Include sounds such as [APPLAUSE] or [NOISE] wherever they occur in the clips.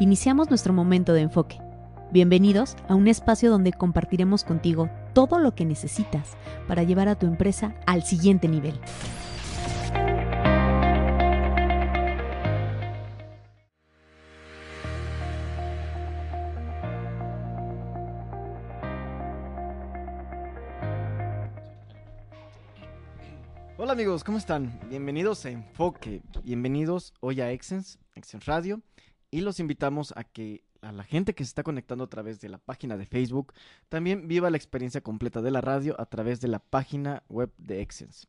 Iniciamos nuestro momento de enfoque. Bienvenidos a un espacio donde compartiremos contigo todo lo que necesitas para llevar a tu empresa al siguiente nivel. Hola amigos, ¿cómo están? Bienvenidos a Enfoque, bienvenidos hoy a Exens, Exens Radio, y los invitamos a que a la gente que se está conectando a través de la página de Facebook también viva la experiencia completa de la radio a través de la página web de Exens.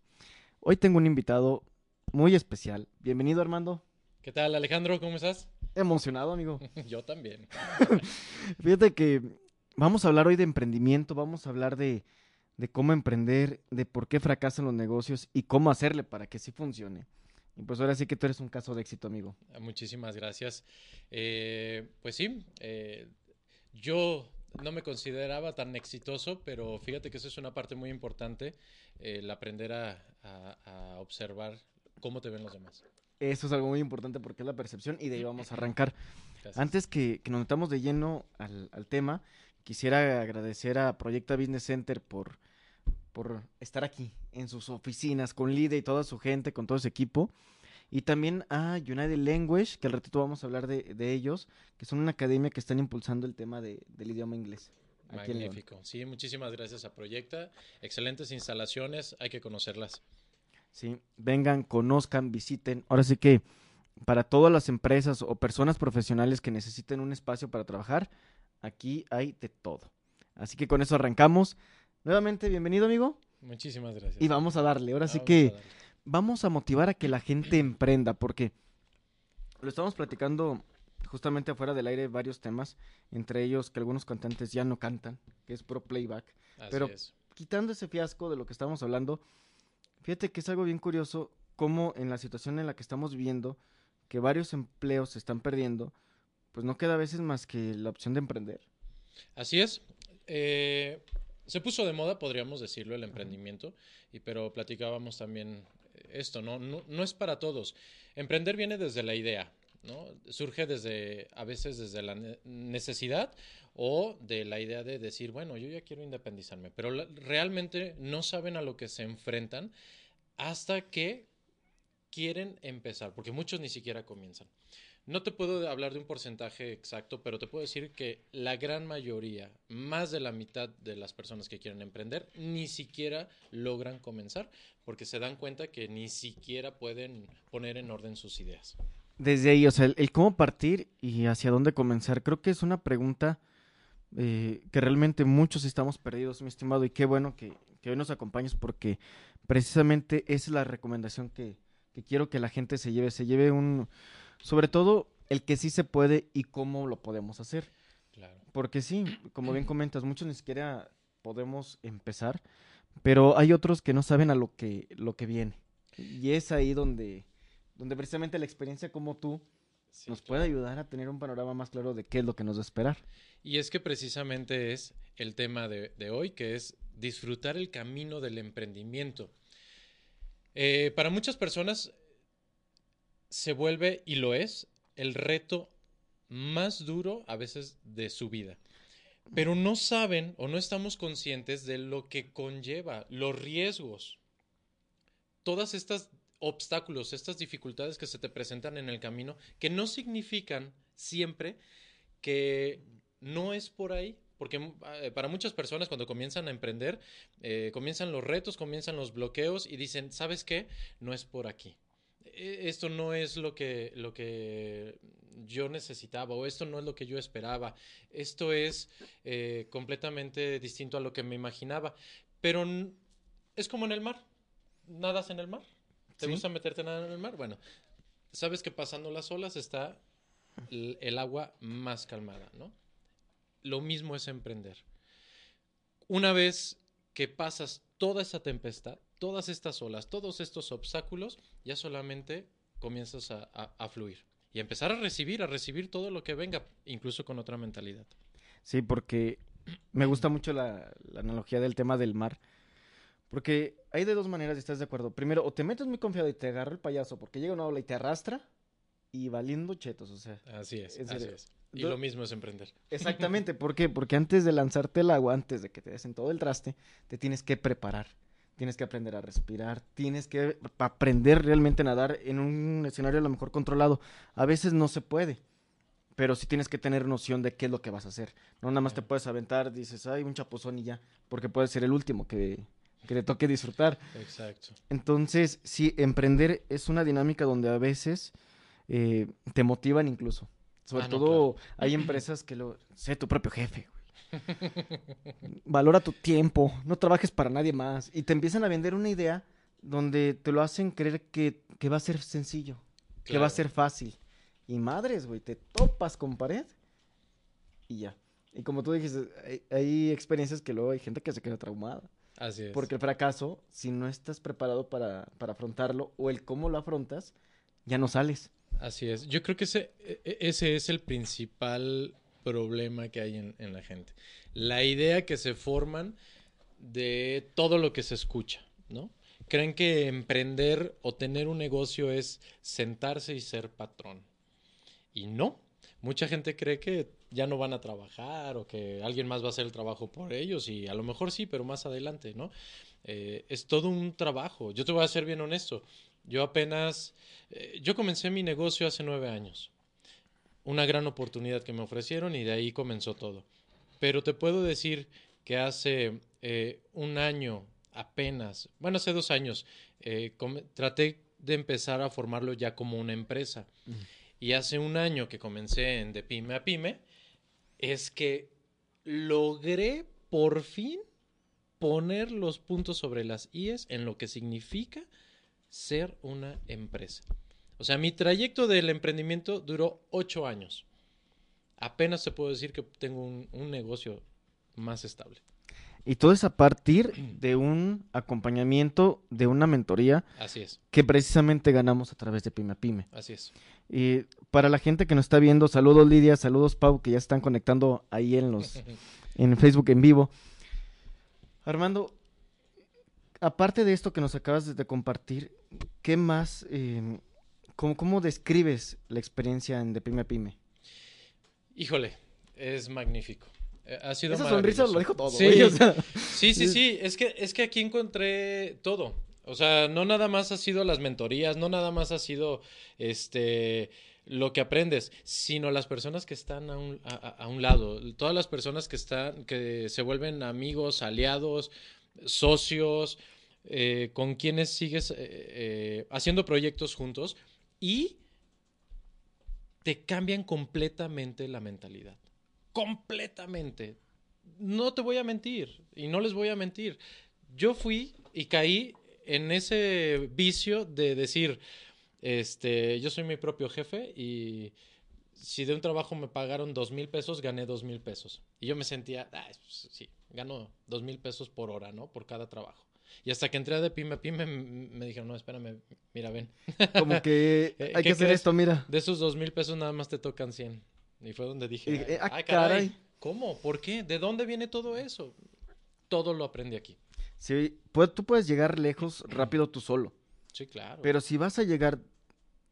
Hoy tengo un invitado muy especial. Bienvenido Armando. ¿Qué tal Alejandro? ¿Cómo estás? Emocionado, amigo. [LAUGHS] Yo también. [LAUGHS] Fíjate que vamos a hablar hoy de emprendimiento, vamos a hablar de, de cómo emprender, de por qué fracasan los negocios y cómo hacerle para que sí funcione. Y pues ahora sí que tú eres un caso de éxito, amigo. Ah, Muchísimas gracias. Eh, pues sí, eh, yo no me consideraba tan exitoso, pero fíjate que eso es una parte muy importante, el aprender a, a- a observar cómo te ven los demás. Eso es algo muy importante porque es la percepción y de ahí vamos a arrancar. Gracias. Antes que, que nos metamos de lleno al, al tema, quisiera agradecer a Proyecta Business Center por, por estar aquí en sus oficinas con Lide y toda su gente, con todo su equipo. Y también a United Language, que al ratito vamos a hablar de, de ellos, que son una academia que están impulsando el tema de- del idioma inglés. aquí. Magnífico. Sí, muchísimas gracias a Proyecta. Excelentes instalaciones, hay que conocerlas. Sí, vengan, conozcan, visiten. Ahora sí que para todas las empresas o personas profesionales que necesiten un espacio para trabajar, aquí hay de todo. Así que con eso arrancamos. Nuevamente, bienvenido amigo. Muchísimas gracias. Y vamos a darle. Ahora sí Vamos que vamos a motivar a que la gente emprenda, porque lo estamos platicando justamente afuera del aire varios temas, entre ellos que algunos cantantes ya no cantan, que es pro playback. Así pero- es. quitando ese fiasco de lo que estamos hablando, fíjate que es algo bien curioso cómo en la situación en la que estamos viviendo, que varios empleos se están perdiendo, pues no queda a veces más que la opción de emprender. Así es. Eh, se puso de moda, podríamos decirlo, el emprendimiento, y, pero platicábamos también esto, ¿no? ¿no? No es para todos. Emprender viene desde la idea, ¿no? Surge desde, a veces desde la ne- necesidad o de la idea de decir, bueno, yo ya quiero independizarme, pero la- realmente no saben a lo que se enfrentan hasta que quieren empezar, porque muchos ni siquiera comienzan. No te puedo hablar de un porcentaje exacto, pero te puedo decir que la gran mayoría, más de la mitad de las personas que quieren emprender, ni siquiera logran comenzar, porque se dan cuenta que ni siquiera pueden poner en orden sus ideas. Desde ahí, o sea, el, cómo partir y hacia dónde comenzar, creo que es una pregunta eh, que realmente muchos estamos perdidos, mi estimado, y qué bueno que, que hoy nos acompañes porque precisamente es la recomendación que, que quiero que la gente se lleve, se lleve un, sobre todo el que sí se puede y cómo lo podemos hacer. Claro. Porque sí, como bien [CLEARS THROAT] comentas, muchos ni siquiera podemos empezar, pero hay otros que no saben a lo que, lo que viene. Y es ahí donde, donde precisamente la experiencia como tú Sí, nos claro. puede ayudar a tener un panorama más claro de qué es lo que nos va a esperar. Y es que precisamente es el tema de, de hoy, que es disfrutar el camino del emprendimiento. Eh, para muchas personas se vuelve, y lo es, el reto más duro a veces de su vida. Pero no saben o no estamos conscientes de lo que conlleva, los riesgos, todas estas obstáculos, estas dificultades que se te presentan en el camino, que no significan siempre que no es por ahí, porque eh, para muchas personas cuando comienzan a emprender, eh, comienzan los retos, comienzan los bloqueos y dicen, ¿sabes qué? No es por aquí. E- Esto no es lo que, lo que yo necesitaba o esto no es lo que yo esperaba. Esto es eh, completamente distinto a lo que me imaginaba. Pero es como en el mar. ¿Nadas en el mar? ¿Te Sí. gusta meterte a nadar en el mar? Bueno, sabes que pasando las olas está l- el agua más calmada, ¿no? Lo mismo es emprender. Una vez que pasas toda esa tempestad, todas estas olas, todos estos obstáculos, ya solamente comienzas a, a- a fluir y a empezar a recibir, a recibir todo lo que venga, incluso con otra mentalidad. Sí, porque me gusta mucho la, la analogía del tema del mar. Porque hay de dos maneras, ¿estás de acuerdo? Primero, o te metes muy confiado y te agarra el payaso porque llega una ola y te arrastra y valiendo chetos, o sea. Así es, así es. Y lo mismo es emprender. Exactamente, ¿por qué? Porque antes de lanzarte el agua, antes de que te des en todo el traste, te tienes que preparar. Tienes que aprender a respirar, tienes que aprender realmente a nadar en un escenario a lo mejor controlado. A veces no se puede, pero sí tienes que tener noción de qué es lo que vas a hacer. No nada más te puedes aventar, dices, ay, un chapuzón y ya, porque puede ser el último que, que le toque disfrutar. Exacto. Entonces, sí, emprender es una dinámica donde a veces eh, te motivan incluso. Sobre Ah, no, todo hay empresas que lo... Sé tu propio jefe. güey. Valora tu tiempo, no trabajes para nadie más. Y te empiezan a vender una idea donde te lo hacen creer que, que va a ser sencillo, que va a ser fácil. Y madres, güey, te topas con pared y ya. Y como tú dijiste, hay, hay experiencias que luego hay gente que se queda traumada. Así es. Porque el fracaso, si no estás preparado para, para afrontarlo o el cómo lo afrontas, ya no sales. Así es. Yo creo que ese, e- e- ese es el principal problema que hay en, la gente. La idea que se forman de todo lo que se escucha, ¿no? Creen que emprender o tener un negocio es sentarse y ser patrón. Y no. Mucha gente cree que ya no van a trabajar o que alguien más va a hacer el trabajo por ellos y a lo mejor sí, pero más adelante, ¿no? Eh, es todo un trabajo. Yo te voy a ser bien honesto. Yo apenas, eh, yo comencé mi negocio hace nueve años. Una gran oportunidad que me ofrecieron y de ahí comenzó todo. Pero te puedo decir que hace eh, un año apenas, bueno, hace dos años, eh, traté de empezar a formarlo ya como una empresa. Y hace un año que comencé en de pyme a pyme, es que logré por fin poner los puntos sobre las IES en lo que significa ser una empresa. O sea, mi trayecto del emprendimiento duró ocho años. Apenas te puedo decir que tengo un, un negocio más estable. Y todo es a partir de un acompañamiento, de una mentoría Así es, que precisamente ganamos a través de Pyme a Pyme. así es. Y para la gente que nos está viendo, saludos Lidia, saludos Pau, que ya están conectando ahí en los [LAUGHS] en Facebook en vivo. Armando, aparte de esto que nos acabas de- de compartir, ¿qué más, eh, cómo, cómo describes la experiencia en De Pyme a Pyme? Híjole, es magnífico. Eh, Ha sido Esa sonrisa lo dijo todo, Sí, güey, o sea, Sí, sí, sí, es que, es que aquí encontré todo. O sea, no nada más ha sido las mentorías, no nada más ha sido este lo que aprendes, sino las personas que están a un, a, a- a un lado, todas las personas que están, que se vuelven amigos, aliados, socios, eh, con quienes sigues eh, eh, haciendo proyectos juntos y te cambian completamente la mentalidad. Completamente. No te voy a mentir y no les voy a mentir. Yo fui y caí en ese vicio de decir, este, yo soy mi propio jefe y si de un trabajo me pagaron dos mil pesos, gané dos mil pesos. Y yo me sentía, "Ah, pues, sí, gano dos mil pesos por hora, ¿no? Por cada trabajo. Y hasta que entré de pyme a pyme, me dijeron, no, espérame, mira, ven. como que [LAUGHS] Eh, hay ¿qué que hacer crees? esto, mira. De esos dos mil pesos nada más te tocan 100. Y fue donde dije, ah, ay, caray. caray, ¿cómo? ¿Por qué? ¿De dónde viene todo eso? Todo lo aprendí aquí. Sí, pu- tú puedes llegar lejos rápido tú solo, Sí, claro. pero si vas a llegar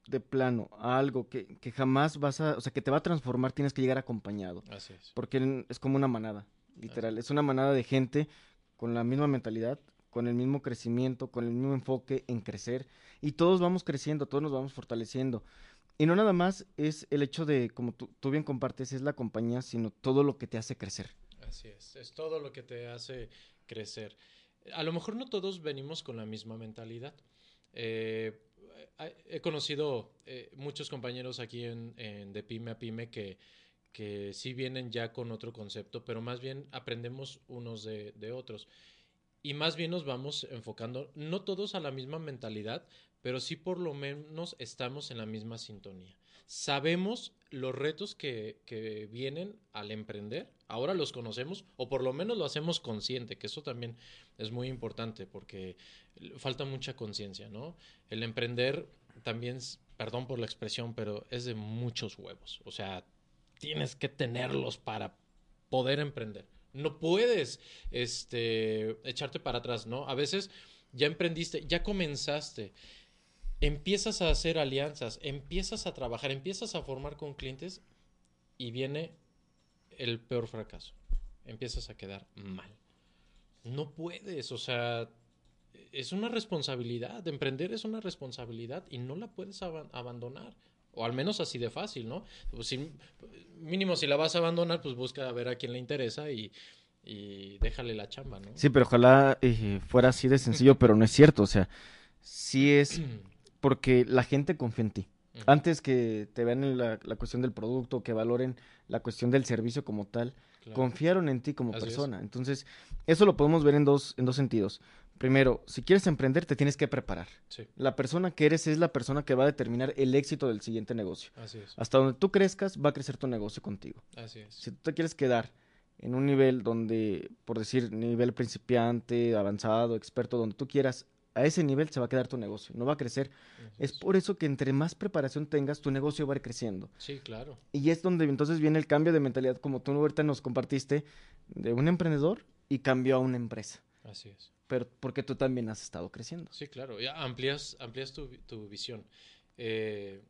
de plano a algo que, que jamás vas a, o sea, que te va a transformar, tienes que llegar acompañado. Así es. Porque es como una manada, literal. Es una manada de gente con la misma mentalidad, con el mismo crecimiento, con el mismo enfoque en crecer. Y todos vamos creciendo, todos nos vamos fortaleciendo. Y no nada más es el hecho de, como tú, bien compartes, es la compañía, sino todo lo que te hace crecer. Así es. Es todo lo que te hace crecer. A lo mejor no todos venimos con la misma mentalidad. Eh, he conocido eh, muchos compañeros aquí en, de pyme a pyme que, que sí vienen ya con otro concepto, pero más bien aprendemos unos de otros. Y más bien nos vamos enfocando, no todos a la misma mentalidad, pero sí por lo menos estamos en la misma sintonía. Sabemos los retos que, que vienen al emprender, ahora los conocemos, o por lo menos lo hacemos consciente, que eso también es muy importante, porque falta mucha conciencia, ¿no? El emprender también, perdón por la expresión, pero es de muchos huevos. O sea, tienes que tenerlos para poder emprender. No puedes este, echarte para atrás, ¿no? A veces ya emprendiste, ya comenzaste, empiezas a hacer alianzas, empiezas a trabajar, empiezas a formar con clientes y viene el peor fracaso. Empiezas a quedar mal. No puedes, o sea, es una responsabilidad. Emprender es una responsabilidad y no la puedes abandonar. O al menos así de fácil, ¿no? Pues mínimo si la vas a abandonar, pues busca a ver a quién le interesa y, déjale la chamba, ¿no? Sí, pero ojalá eh, fuera así de sencillo, pero no es cierto. O sea, sí es [CLEARS THROAT] porque la gente confía en ti. Antes que te vean en la, cuestión del producto, que valoren la cuestión del servicio como tal, confiaron en ti como persona. Entonces, eso lo podemos ver en dos, en dos sentidos. Primero, si quieres emprender, te tienes que preparar. La persona que eres es la persona que va a determinar el éxito del siguiente negocio. Hasta donde tú crezcas, va a crecer tu negocio contigo. Si tú te quieres quedar en un nivel donde, por decir, nivel principiante, avanzado, experto, donde tú quieras, a ese nivel se va a quedar tu negocio, no va a crecer. Es por eso que entre más preparación tengas, tu negocio va a ir creciendo. Sí, claro. Y es donde entonces viene el cambio de mentalidad, como tú ahorita nos compartiste, de un emprendedor y cambió a una empresa. Así es. Pero porque tú también has estado creciendo. Sí, claro. Ya amplias, amplias tu, visión. Eh,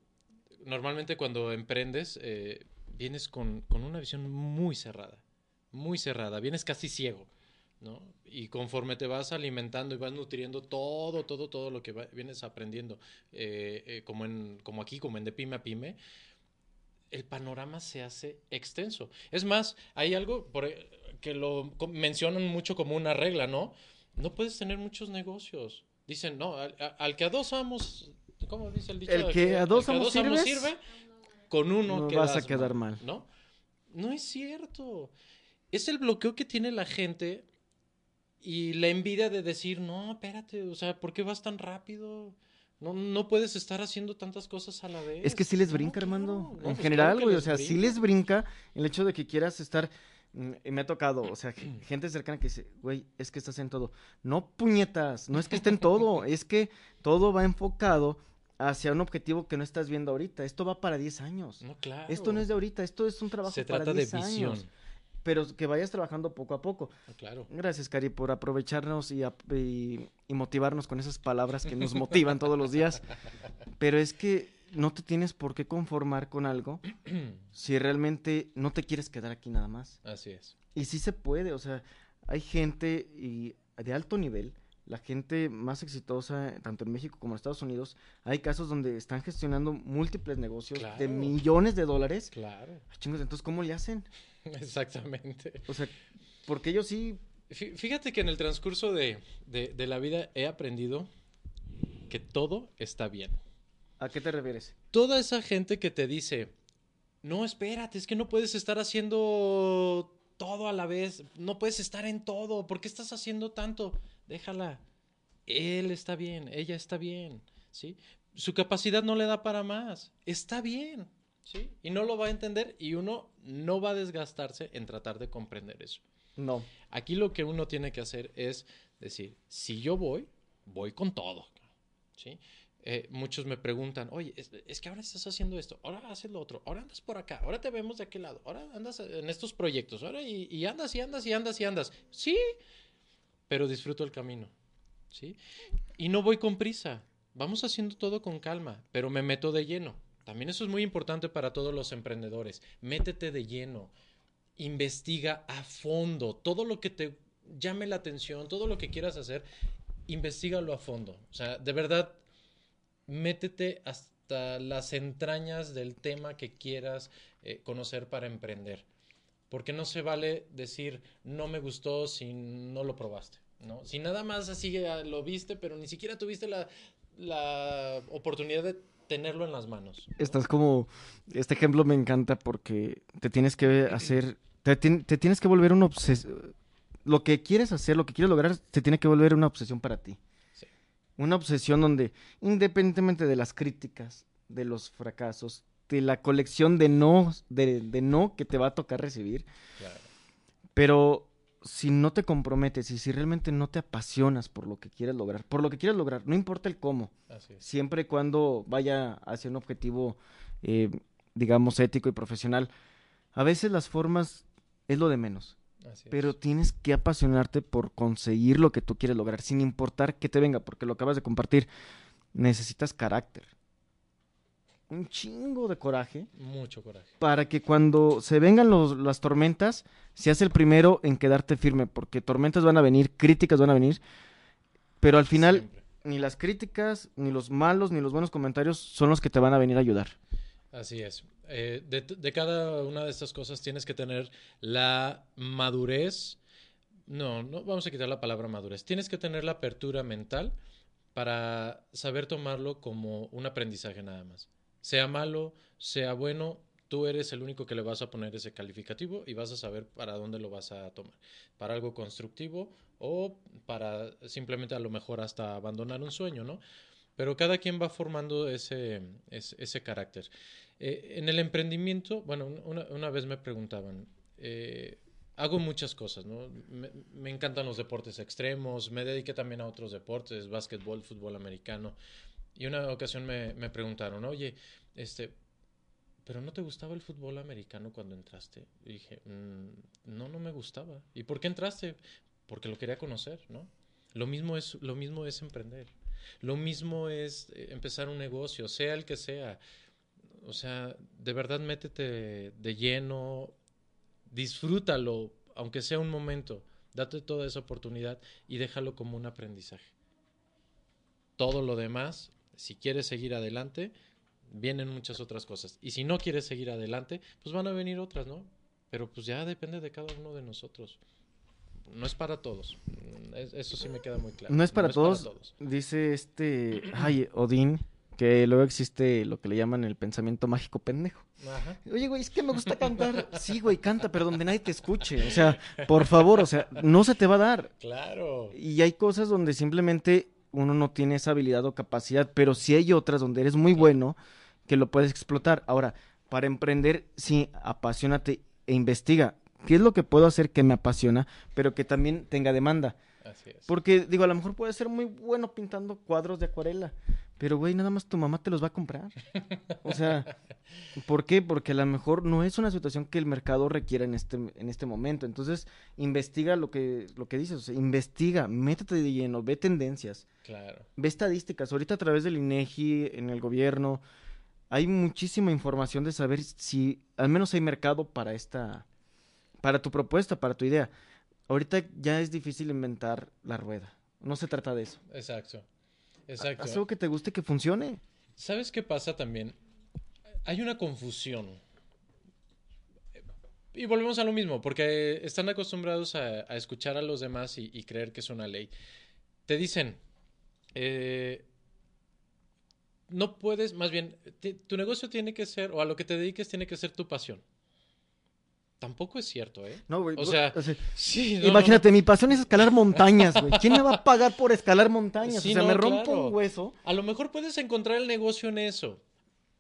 normalmente cuando emprendes, eh, vienes con, con una visión muy cerrada. Muy cerrada. Vienes casi ciego. ¿no? Y conforme te vas alimentando y vas nutriendo todo, todo, todo lo que vienes aprendiendo, eh, eh, como, en, como aquí, como en de pyme a pyme, el panorama se hace extenso. Es más, hay algo por, que lo mencionan mucho como una regla, ¿no? No puedes tener muchos negocios. Dicen, no, al, que a dos amos, ¿cómo dice el dicho? El que a dos, amos, sirve, con uno no vas a quedar mal, mal. ¿no? No es cierto. Es el bloqueo que tiene la gente y la envidia de decir, no, espérate, o sea, ¿por qué vas tan rápido? No, no puedes estar haciendo tantas cosas a la vez. Es que sí les brinca, Armando. en pues general, güey, o sea, sí les brinca el hecho de que quieras estar... Mm, me ha tocado, o sea, gente cercana que dice, güey, es que estás en todo. No, puñetas, no es que esté en todo, [LAUGHS] es que todo va enfocado hacia un objetivo que no estás viendo ahorita. Esto va para 10 años. No, claro. Esto no es de ahorita, esto es un trabajo para 10 años. Se trata de visión pero que vayas trabajando poco a poco. Ah, claro. Gracias, Cari, por aprovecharnos y, y, motivarnos con esas palabras que nos motivan todos los días. [LAUGHS] Pero es que no te tienes por qué conformar con algo [CLEARS THROAT] si realmente no te quieres quedar aquí nada más. Así es. Y sí se puede, o sea, hay gente y de alto nivel, la gente más exitosa, tanto en México como en Estados Unidos, hay casos donde están gestionando múltiples negocios de millones de dólares. Claro. entonces, ¿cómo le hacen? [LAUGHS] Exactamente. O sea, porque ellos sí... Fíjate que en el transcurso de, la vida he aprendido que todo está bien. ¿A qué te refieres? Toda esa gente que te dice, no, espérate, es que no puedes estar haciendo todo a la vez, no puedes estar en todo, ¿por qué estás haciendo tanto? Déjala. Él está bien, ella está bien, ¿sí? Su capacidad no le da para más, está bien. ¿sí? Y no lo va a entender y uno no va a desgastarse en tratar de comprender eso. No. Aquí lo que uno tiene que hacer es decir, si yo voy, voy con todo, ¿sí? Eh, muchos me preguntan, oye, es, que ahora estás haciendo esto, ahora haces lo otro, ahora andas por acá, ahora te vemos de aquel lado, ahora andas en estos proyectos, ahora y, y andas y andas y andas y andas. Sí, pero disfruto el camino, ¿sí? Y no voy con prisa, vamos haciendo todo con calma, pero me meto de lleno. También eso es muy importante para todos los emprendedores. Métete de lleno, investiga a fondo todo lo que te llame la atención, todo lo que quieras hacer, investigalo a fondo. O sea, de verdad, métete hasta las entrañas del tema que quieras eh, conocer para emprender. Porque no se vale decir no me gustó si no lo probaste. ¿no? Si nada más así ah, lo viste, pero ni siquiera tuviste la, la oportunidad de tenerlo en las manos. Estás como, este ejemplo me encanta porque te tienes que hacer, te, tienes que volver una obsesión, lo que quieres hacer, lo que quieres lograr, te tiene que volver una obsesión para ti. Una obsesión donde, independientemente de las críticas, de los fracasos, de la colección de no, de, de no que te va a tocar recibir, claro. pero si no te comprometes y si realmente no te apasionas por lo que quieres lograr, por lo que quieres lograr, no importa el cómo, siempre y cuando vaya hacia un objetivo, eh, digamos, ético y profesional, a veces las formas es lo de menos. Pero tienes que apasionarte por conseguir lo que tú quieres lograr, sin importar que te venga, porque lo acabas de compartir. Necesitas carácter. un chingo de coraje Mucho coraje. para que cuando se vengan los- las tormentas, seas el primero en quedarte firme, porque tormentas van a venir, críticas van a venir, pero al final Siempre. ni las críticas, ni los malos, ni los buenos comentarios son los que te van a venir a ayudar. Así es. Eh, de, de cada una de estas cosas tienes que tener la madurez. No, no vamos a quitar la palabra madurez. Tienes que tener la apertura mental para saber tomarlo como un aprendizaje nada más. Sea malo, sea bueno, tú eres el único que le vas a poner ese calificativo y vas a saber para dónde lo vas a tomar. Para algo constructivo o para simplemente a lo mejor hasta abandonar un sueño, ¿no? Pero cada quien va formando ese, ese, carácter. Eh, en el emprendimiento, bueno, una, una vez me preguntaban, eh, hago muchas cosas, ¿no? Me, me, encantan los deportes extremos, me dediqué también a otros deportes, básquetbol, fútbol americano. Y una ocasión me, me preguntaron, oye, este, ¿pero no te gustaba el fútbol americano cuando entraste? Y dije, mmm, no, no me gustaba. ¿Y por qué entraste? Porque lo quería conocer, ¿no? Lo mismo es, lo mismo es emprender. Lo mismo es eh, empezar un negocio, sea el que sea. O sea, de verdad métete de lleno, disfrútalo, aunque sea un momento, date toda esa oportunidad y déjalo como un aprendizaje. Todo lo demás, si quieres seguir adelante, vienen muchas otras cosas. Y si no quieres seguir adelante, pues van a venir otras, ¿no? Pero pues ya depende de cada uno de nosotros. No es para todos. Eso sí me queda muy claro. No es para, no todos, es para todos. Dice este, [CLEARS THROAT] ay, Odín, que luego existe lo que le llaman el pensamiento mágico pendejo. Ajá. Oye, güey, es que me gusta cantar. Sí, güey, canta, pero donde nadie te escuche. O sea, por favor, o sea, no se te va a dar. Claro. Y hay cosas donde simplemente uno no tiene esa habilidad o capacidad, pero sí hay otras donde eres muy bueno que lo puedes explotar. Ahora, para emprender, sí, apasionate e investiga. ¿Qué es lo que puedo hacer que me apasiona, pero que también tenga demanda? Así es. Porque, digo, a lo mejor puedes ser muy bueno pintando cuadros de acuarela, pero, güey, nada más tu mamá te los va a comprar. O sea, [LAUGHS] ¿por qué? Porque a lo mejor no es una situación que el mercado requiera en este, en este momento. Entonces, investiga lo que, lo que dices, o sea, investiga, métete de lleno, ve tendencias. Claro. Ve estadísticas. Ahorita a través del INEGI, en el gobierno, hay muchísima información de saber si al menos hay mercado para esta, para tu propuesta, para tu idea. Ahorita ya es difícil inventar la rueda. No se trata de eso. Exacto. Exacto. Haz algo que te guste, que funcione. ¿Sabes qué pasa también? Hay una confusión. Y volvemos a lo mismo, porque están acostumbrados a, a escuchar a los demás y, y, creer que es una ley. Te dicen, eh, no puedes, más bien, tu negocio tiene que ser, o a lo que te dediques tiene que ser tu pasión. Tampoco es cierto, ¿eh? No, güey. O sea, o sea sí, no, imagínate, no, mi pasión es escalar montañas, güey. ¿Quién me va a pagar por escalar montañas? Sí, o sea, me rompo claro. un hueso. A lo mejor puedes encontrar el negocio en eso,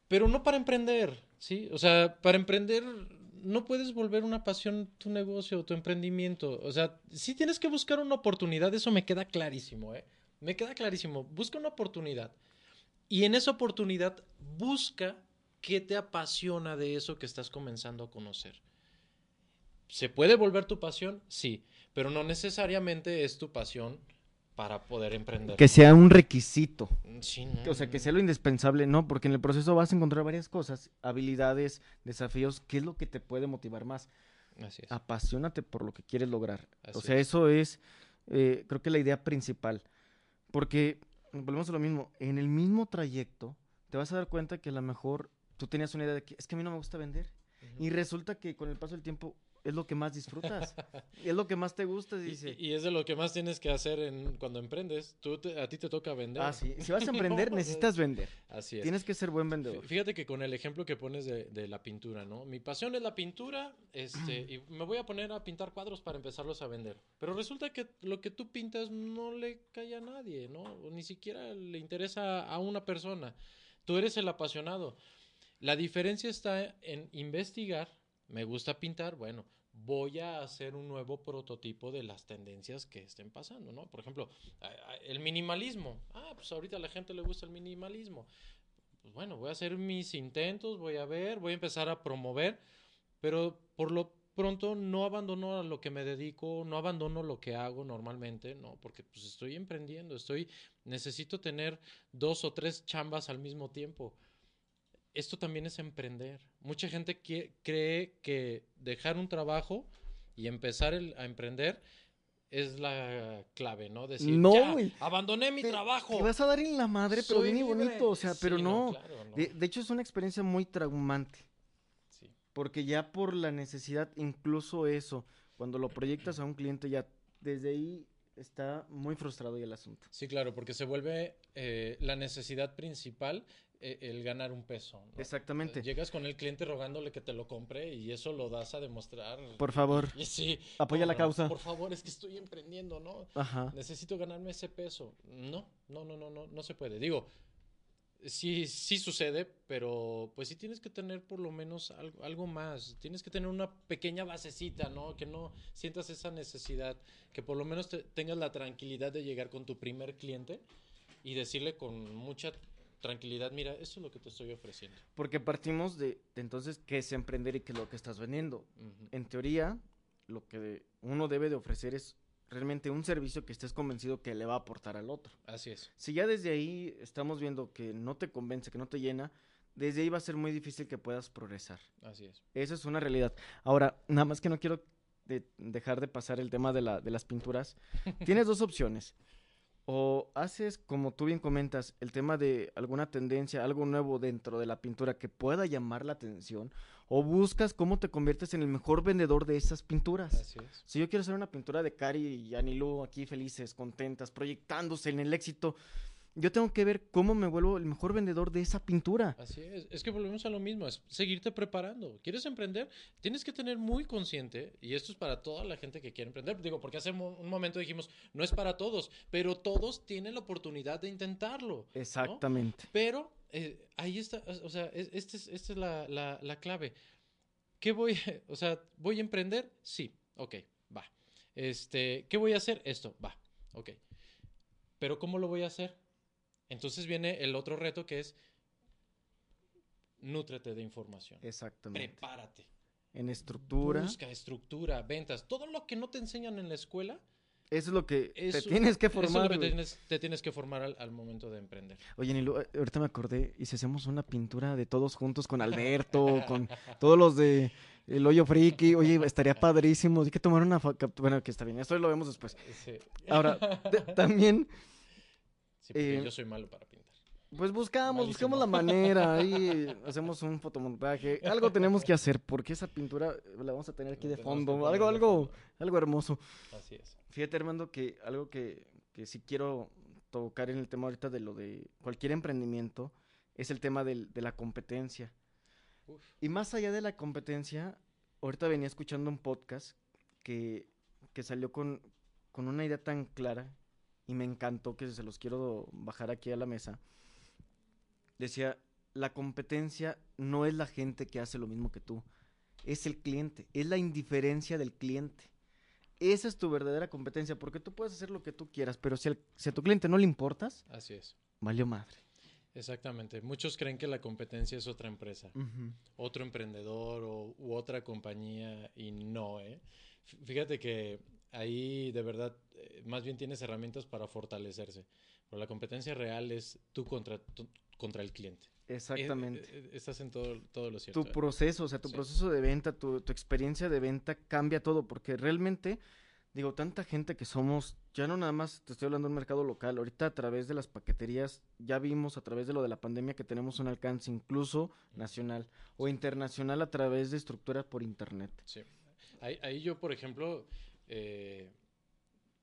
pero no para emprender, ¿sí? O sea, para emprender no puedes volver una pasión tu negocio, tu emprendimiento. O sea, sí tienes que buscar una oportunidad, eso me queda clarísimo, ¿eh? Me queda clarísimo. Busca una oportunidad. Y en esa oportunidad busca qué te apasiona de eso que estás comenzando a conocer. ¿Se puede volver tu pasión? Sí, pero no necesariamente es tu pasión para poder emprender. Que sea un requisito. Sí, no, O sea, que sea lo indispensable, no, porque en el proceso vas a encontrar varias cosas, habilidades, desafíos, qué es lo que te puede motivar más. Así es. Apasionate por lo que quieres lograr. Así o sea, es. eso es, eh, creo que la idea principal. Porque, volvemos a lo mismo, en el mismo trayecto te vas a dar cuenta que a lo mejor tú tenías una idea de que es que a mí no me gusta vender. Y resulta que con el paso del tiempo es lo que más disfrutas. [LAUGHS] es lo que más te gusta, dice. Y, y es de lo que más tienes que hacer en, cuando emprendes. Tú te- a ti te toca vender. Ah, sí. Si vas a [LAUGHS] emprender, No, necesitas vender. Así es. Tienes que ser buen vendedor. Fí- Fíjate que con el ejemplo que pones de, de la pintura, ¿no? Mi pasión es la pintura, este, [CLEARS THROAT] y me voy a poner a pintar cuadros para empezarlos a vender. Pero resulta que lo que tú pintas no le cae a nadie, ¿no? O ni siquiera le interesa a una persona. Tú eres el apasionado. La diferencia está en investigar. Me gusta pintar, bueno, voy a hacer un nuevo prototipo de las tendencias que estén pasando, ¿no? Por ejemplo, el minimalismo. Ah, pues ahorita a la gente le gusta el minimalismo pues bueno, voy a hacer mis intentos, voy a ver, voy a empezar a promover, pero por lo pronto no abandono a lo que me dedico, no abandono lo que hago normalmente, no, porque pues estoy emprendiendo, estoy necesito tener dos o tres chambas al mismo tiempo. esto también es emprender. Mucha gente cree que dejar un trabajo y empezar a emprender es la clave, ¿no? Decir, no, abandoné mi trabajo. Te vas a dar en la madre, pero bien y bonito, o sea, pero no. De, hecho, es una experiencia muy traumante. Sí. Porque ya por la necesidad, incluso eso, cuando lo proyectas a un cliente, ya desde ahí está muy frustrado y el asunto. Sí, claro, porque se vuelve eh, la necesidad principal eh, el ganar un peso. Exactamente. Llegas con el cliente rogándole que te lo compre y eso lo das a demostrar. Por favor. [LAUGHS] sí. Apoya la causa. Por favor, es que estoy emprendiendo, ¿no? Ajá. Necesito ganarme ese peso. No, no, no, no, no, no se puede. Digo, sí, sí sucede, pero pues sí tienes que tener por lo menos algo, algo más. Tienes que tener una pequeña basecita, ¿no? Que no sientas esa necesidad, que por lo menos tengas la tranquilidad de llegar con tu primer cliente y decirle con mucha tranquilidad, mira, esto es lo que te estoy ofreciendo. Porque partimos de, entonces qué es emprender y qué es lo que estás vendiendo. En teoría, lo que uno debe de ofrecer es realmente un servicio que estés convencido que le va a aportar al otro. Así es. Si ya desde ahí estamos viendo que no te convence, que no te llena, desde ahí va a ser muy difícil que puedas progresar. Así es. Esa es una realidad. Ahora, nada más que no quiero dejar de pasar el tema de, la, de las pinturas. [LAUGHS] Tienes dos opciones o haces, como tú bien comentas, el tema de alguna tendencia, algo nuevo dentro de la pintura que pueda llamar la atención, o buscas cómo te conviertes en el mejor vendedor de esas pinturas. Así es. Si yo quiero hacer una pintura de Cari y Anilú aquí felices, contentas, proyectándose en el éxito, yo tengo que ver cómo me vuelvo el mejor vendedor de esa pintura. Así es, es que volvemos a lo mismo, es seguirte preparando. ¿Quieres emprender? Tienes que tener muy consciente, y esto es para toda la gente que quiere emprender, digo, porque hace un momento dijimos, no es para todos, pero todos tienen la oportunidad de intentarlo. Exactamente. Pero eh, ahí está, o sea, esta es, es la, la, la clave. ¿Qué voy, [LAUGHS] o sea, voy a emprender? Sí, ok, va. Este, ¿qué voy a hacer? Esto, va, ok. Pero ¿cómo lo voy a hacer? Entonces viene el otro reto que es nútrete de información. Exactamente. Prepárate. En estructura. Busca estructura, ventas, todo lo que no te enseñan en la escuela. Eso es lo que te tienes que formar. Eso es lo que te tienes, que formar al, momento de emprender. Oye, Nilo, eh, ahorita me acordé, y si hacemos una pintura de todos juntos con [LAUGHS] Alberto, con todos los de El Hoyo Friki, oye, estaría padrísimo. Hay que tomar una... Bueno, que está bien, esto lo vemos después. Ahora, también eh, yo soy malo para pintar. Pues buscamos, buscamos la [LAUGHS] manera, ahí hacemos un fotomontaje, algo tenemos que hacer, porque esa pintura la vamos a tener aquí de fondo, algo, algo, algo hermoso. Así es. Fíjate, Armando, que algo que, que sí quiero tocar en el tema ahorita de lo de cualquier emprendimiento es el tema de la competencia. Y más allá de la competencia, ahorita venía escuchando un podcast que, que salió con, con una idea tan clara y me encantó que se los quiero bajar aquí a la mesa. Decía, la competencia no es la gente que hace lo mismo que tú, es el cliente, es la indiferencia del cliente. Esa es tu verdadera competencia, porque tú puedes hacer lo que tú quieras, pero si, a tu cliente no le importas, así es. Valió madre. Exactamente. Muchos creen que la competencia es otra empresa, otro emprendedor o, u otra compañía y no, ¿eh? Fíjate que ahí de verdad eh, más bien tienes herramientas para fortalecerse. Pero la competencia real es tú contra, contra el cliente. Exactamente. Eh, eh, estás en todo, todo lo cierto. Tu proceso, o sea, tu proceso de venta, tu, tu, experiencia de venta cambia todo, porque realmente, digo, tanta gente que somos, ya no nada más te estoy hablando de un mercado local, ahorita a través de las paqueterías, ya vimos a través de lo de la pandemia que tenemos un alcance incluso nacional o internacional a través de estructuras por internet. Sí. Ahí, ahí yo, por ejemplo, eh,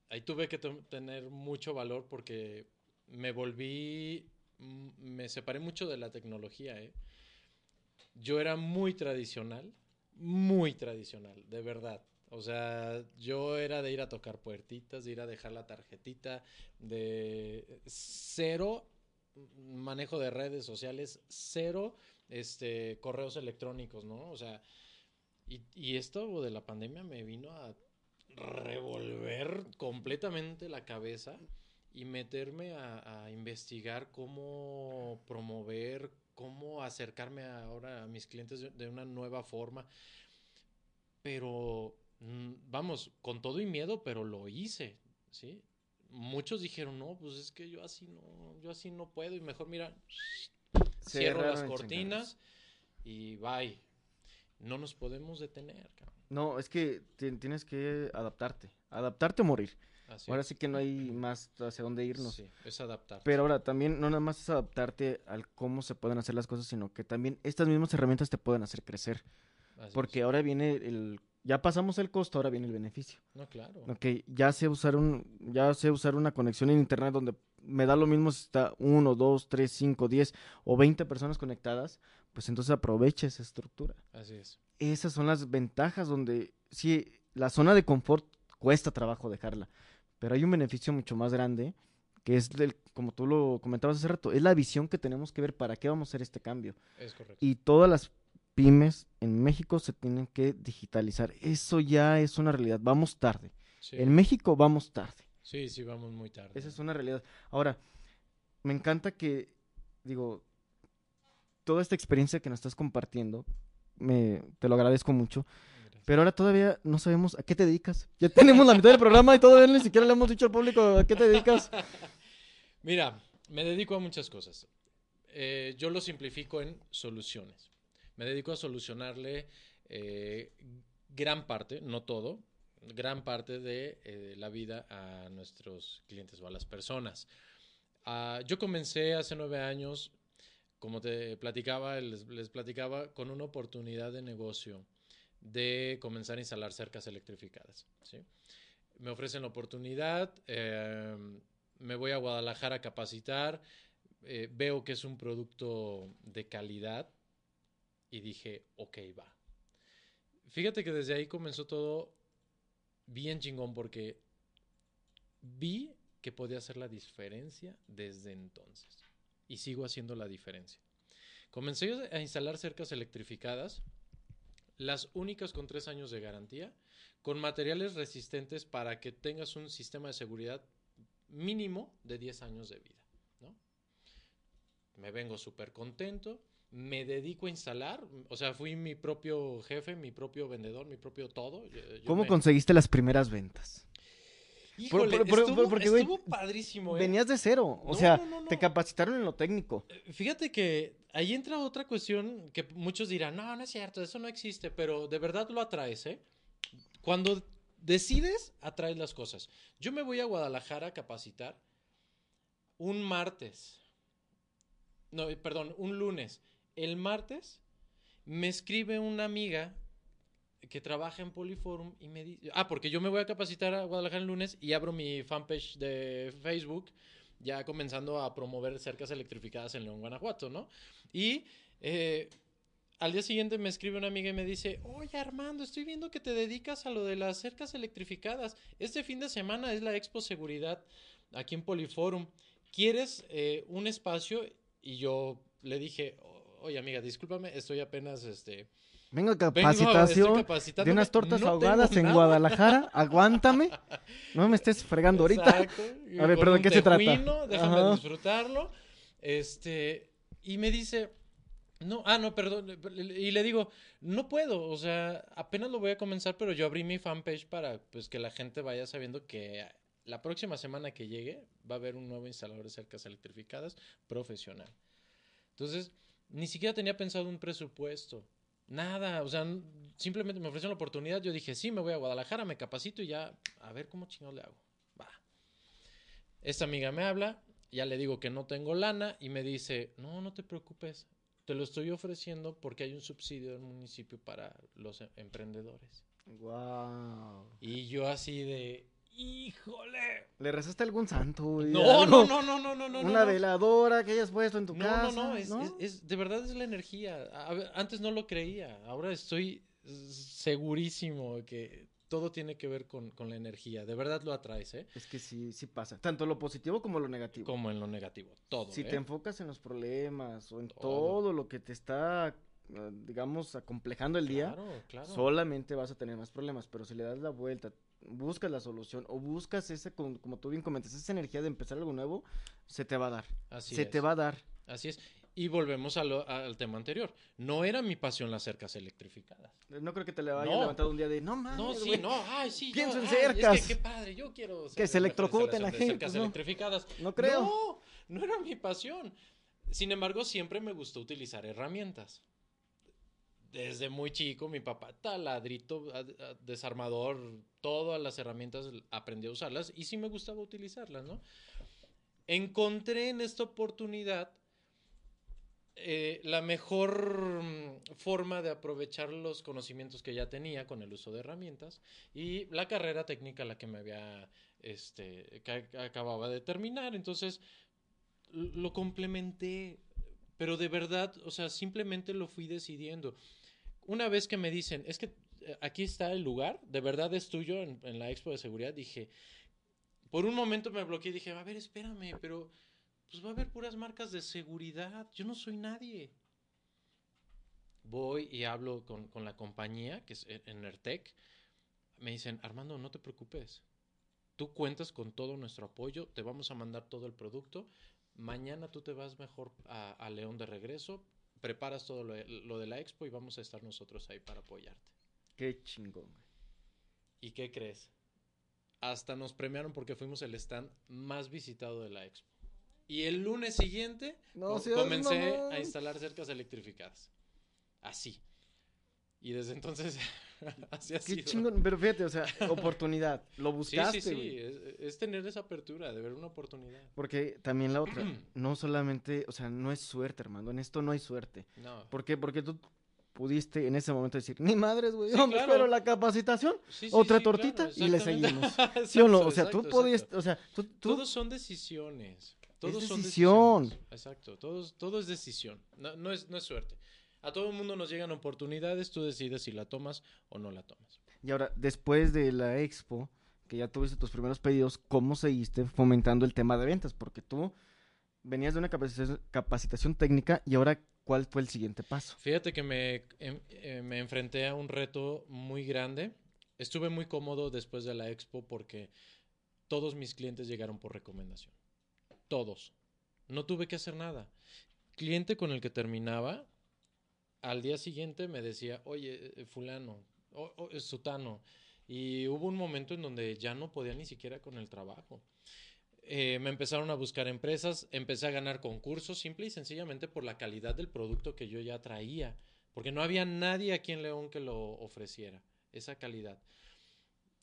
ahí tuve que tener mucho valor porque me volví, mm, me separé mucho de la tecnología. ¿eh? Yo era muy tradicional, muy tradicional, de verdad. O sea, yo era de ir a tocar puertitas, de ir a dejar la tarjetita, de cero manejo de redes sociales, cero este, correos electrónicos, ¿no? O sea, y, y esto de la pandemia me vino a revolver completamente la cabeza y meterme a, investigar cómo promover, cómo acercarme ahora a mis clientes de, una nueva forma. Pero, mm, vamos, con todo y miedo, pero lo hice, ¿sí? Muchos dijeron, no, pues es que yo así no, yo así no puedo y mejor mira, cierro las cortinas y bye. No nos podemos detener, cabrón. No, es que ti- tienes que adaptarte. Adaptarte o morir. Así Ahora sí que no hay más hacia dónde irnos. Sí, es adaptar. Pero ahora también no nada más es adaptarte al cómo se pueden hacer las cosas, sino que también estas mismas herramientas te pueden hacer crecer. Así es. Porque ahora viene el... Ya pasamos el costo, ahora viene el beneficio. No, claro. Ok, ya sé usar un, ya sé usar una conexión en internet donde me da lo mismo si está uno, dos, tres, cinco, diez o 20 personas conectadas, pues entonces aprovecha esa estructura. Así es. Esas son las ventajas donde sí, la zona de confort cuesta trabajo dejarla, pero hay un beneficio mucho más grande que es del, como tú lo comentabas hace rato, es la visión que tenemos que ver para qué vamos a hacer este cambio. Es correcto. Y todas las pymes en México se tienen que digitalizar. Eso ya es una realidad. Vamos tarde. Sí. En México vamos tarde. sí, sí, vamos muy tarde. Esa es una realidad. Ahora, me encanta que, digo, toda esta experiencia que nos estás compartiendo, me, te lo agradezco mucho. Pero ahora todavía no sabemos a qué te dedicas. Ya [LAUGHS] tenemos la mitad del programa y todavía ni siquiera le hemos dicho al público a qué te dedicas. [LAUGHS] Mira, me dedico a muchas cosas. Eh, yo lo simplifico en soluciones. Me dedico a solucionarle eh, gran parte, no todo, gran parte de eh, la vida a nuestros clientes o a las personas. Ah, yo comencé hace nueve años, como te platicaba, les, platicaba, con una oportunidad de negocio de comenzar a instalar cercas electrificadas. Me ofrecen la oportunidad, eh, me voy a Guadalajara a capacitar, eh, veo que es un producto de calidad y dije, ok, va. Fíjate que desde ahí comenzó todo bien chingón porque vi que podía hacer la diferencia desde entonces y sigo haciendo la diferencia. Comencé a instalar cercas electrificadas, las únicas con tres años de garantía, con materiales resistentes para que tengas un sistema de seguridad mínimo de 10 años de vida. ¿no? Me vengo súper contento, me dedico a instalar, o sea, fui mi propio jefe, mi propio vendedor, mi propio todo. Yo- yo ¿Cómo me- conseguiste las primeras ventas? Híjole, por- por- estuvo, porque, padrísimo, ¿eh? Venías de cero. O No, sea, no, no, te capacitaron en lo técnico. Fíjate que ahí entra otra cuestión que muchos dirán, no, no es cierto, eso no existe, pero de verdad lo atraes, ¿eh? Cuando decides, atraes las cosas. Yo me voy a Guadalajara a capacitar un martes. No, eh, perdón, un lunes. El martes me escribe una amiga que trabaja en Poliforum y me dice, ah, porque yo me voy a capacitar a Guadalajara el lunes y abro mi fanpage de Facebook, ya comenzando a promover cercas electrificadas en León, Guanajuato, ¿no? Y eh, al día siguiente me escribe una amiga y me dice, oye Armando, estoy viendo que te dedicas a lo de las cercas electrificadas. Este fin de semana es la Expo Seguridad aquí en Poliforum. ¿Quieres eh, un espacio? Y yo le dije, oye amiga, discúlpame, estoy apenas, este... Vengo a vengo a- capacitación de unas tortas no ahogadas en nada". Guadalajara. Aguántame. No me estés fregando ahorita. Exacto. y A ver, perdón, un ¿qué se trata? tejuino, Déjame Ajá. disfrutarlo. Este, y me dice, no, ah, no, perdón. Y le digo, no puedo, o sea, apenas lo voy a comenzar, pero yo abrí mi fanpage para pues que la gente vaya sabiendo que la próxima semana que llegue va a haber un nuevo instalador de cercas electrificadas profesional. Entonces, ni siquiera tenía pensado un presupuesto. Nada, o sea, simplemente me ofrecieron la oportunidad. Yo dije, sí, me voy a Guadalajara, me capacito y ya, a ver cómo chingados le hago. Va. Esta amiga me habla, ya le digo que no tengo lana y me dice, no, no te preocupes, te lo estoy ofreciendo porque hay un subsidio del municipio para los em- emprendedores. Wow. Y yo así de, híjole. ¿Le rezaste algún santo? güey? No, no, no, no, no, no, no. Una no. veladora que hayas puesto en tu No, casa. no, no, es, es- es- de verdad es la energía. Antes no lo creía, ahora estoy segurísimo que todo tiene que ver con, con la energía. De verdad lo atraes, ¿eh? Es que sí, sí pasa. Tanto lo positivo como lo negativo. Como en lo negativo, todo. si ¿eh? te enfocas en los problemas o en Todo. todo, lo que te está, eh, digamos, acomplejando el día, Claro, claro. solamente vas a tener más problemas. Pero si le das la vuelta, buscas la solución o buscas ese, como tú bien comentas, esa energía de empezar algo nuevo, se te va a dar. Así se es. te va a dar. Así es. Y volvemos a lo- al tema anterior. No era mi pasión las cercas electrificadas. No creo que te le vaya No. levantado un día de, no mames, No, sí, no, ay, sí. yo- Pienso en ay, cercas. Es que qué padre, yo quiero. Que se electrocuten instalación a de gente, Cercas ¿no? electrificadas. No creo. No, no era mi pasión. Sin embargo, siempre me gustó utilizar herramientas. Desde muy chico, mi papá, taladrito, desarmador, todas las herramientas aprendí a usarlas y sí me gustaba utilizarlas, ¿no? Encontré en esta oportunidad eh, la mejor mm, forma de aprovechar los conocimientos que ya tenía con el uso de herramientas y la carrera técnica la que me había, este, que acababa de terminar. Entonces, lo complementé, pero de verdad, o sea, simplemente lo fui decidiendo. Una vez que me dicen, es que eh, aquí está el lugar, de verdad es tuyo en, la expo de seguridad, dije, por un momento me bloqueé y dije, a ver, espérame, pero pues va a haber puras marcas de seguridad. Yo no soy nadie. Voy y hablo con, la compañía, que es Enertec. Me dicen, Armando, no te preocupes. Tú cuentas con todo nuestro apoyo, te vamos a mandar todo el producto. Mañana tú te vas mejor a, León de regreso, preparas todo lo, lo, de la expo y vamos a estar nosotros ahí para apoyarte. Qué chingón. ¿Y qué crees? Hasta nos premiaron porque fuimos el stand más visitado de la expo. Y el lunes siguiente comencé a instalar cercas electrificadas. Así. Y desde entonces, [LAUGHS] [LAUGHS] así ha Qué chingón, pero fíjate, o sea, [LAUGHS] oportunidad. Lo buscaste, Sí, sí, sí. Es, tener esa apertura, de ver una oportunidad. Porque también la otra, [CLEARS THROAT] no solamente, o sea, no es suerte, hermano. En esto no hay suerte. No. ¿Por qué? Porque tú pudiste en ese momento decir, ni madres, güey, sí, pero la capacitación, otra tortita y le seguimos. [LAUGHS] ¿Sí o no? O sea, tú podías, o sea, tú, Todos son decisiones. Todos es decisión. Exacto, todo es decisión, no, es, no es suerte. A todo el mundo nos llegan oportunidades, tú decides si la tomas o no la tomas. Y ahora, después de la expo, que ya tuviste tus primeros pedidos, ¿cómo seguiste fomentando el tema de ventas? Porque tú venías de una capacitación, técnica y ahora, ¿cuál fue el siguiente paso? Fíjate que me, em, eh, me enfrenté a un reto muy grande. Estuve muy cómodo después de la expo porque todos mis clientes llegaron por recomendación. Todos. No tuve que hacer nada. Cliente con el que terminaba, al día siguiente me decía, oye, eh, fulano, o, sutano. Y hubo un momento en donde ya no podía ni siquiera con el trabajo. Eh, me empezaron a buscar empresas, empecé a ganar concursos, simple y sencillamente por la calidad del producto que yo ya traía, porque no había nadie aquí en León que lo ofreciera, esa calidad.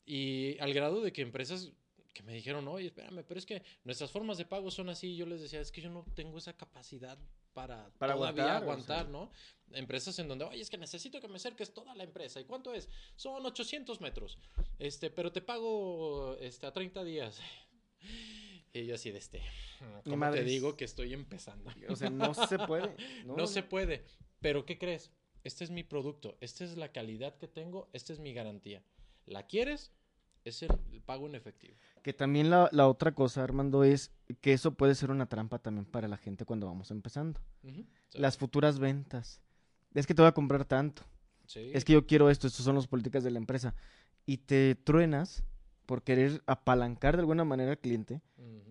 Y al grado de que empresas que me dijeron, oye, espérame, pero es que nuestras formas de pago son así. Yo les decía, es que yo no tengo esa capacidad para, para todavía aguantar, ¿no? Empresas en donde, oye, es que necesito que me acerques toda la empresa. ¿Y cuánto es? Son 800 metros. Este, pero te pago este, a 30 días. [LAUGHS] Y yo así de este. ¿Cómo te digo que estoy empezando? [LAUGHS] O sea, no se puede. [LAUGHS] No, se puede. Pero ¿qué crees? Este es mi producto. Esta es la calidad que tengo. Esta es mi garantía. ¿La quieres? Es el pago en efectivo. Que también la, otra cosa, Armando, es que eso puede ser una trampa también para la gente cuando vamos empezando. Las futuras ventas. Es que te voy a comprar tanto. Es que yo quiero esto, estas son las políticas de la empresa. Y te truenas por querer apalancar de alguna manera al cliente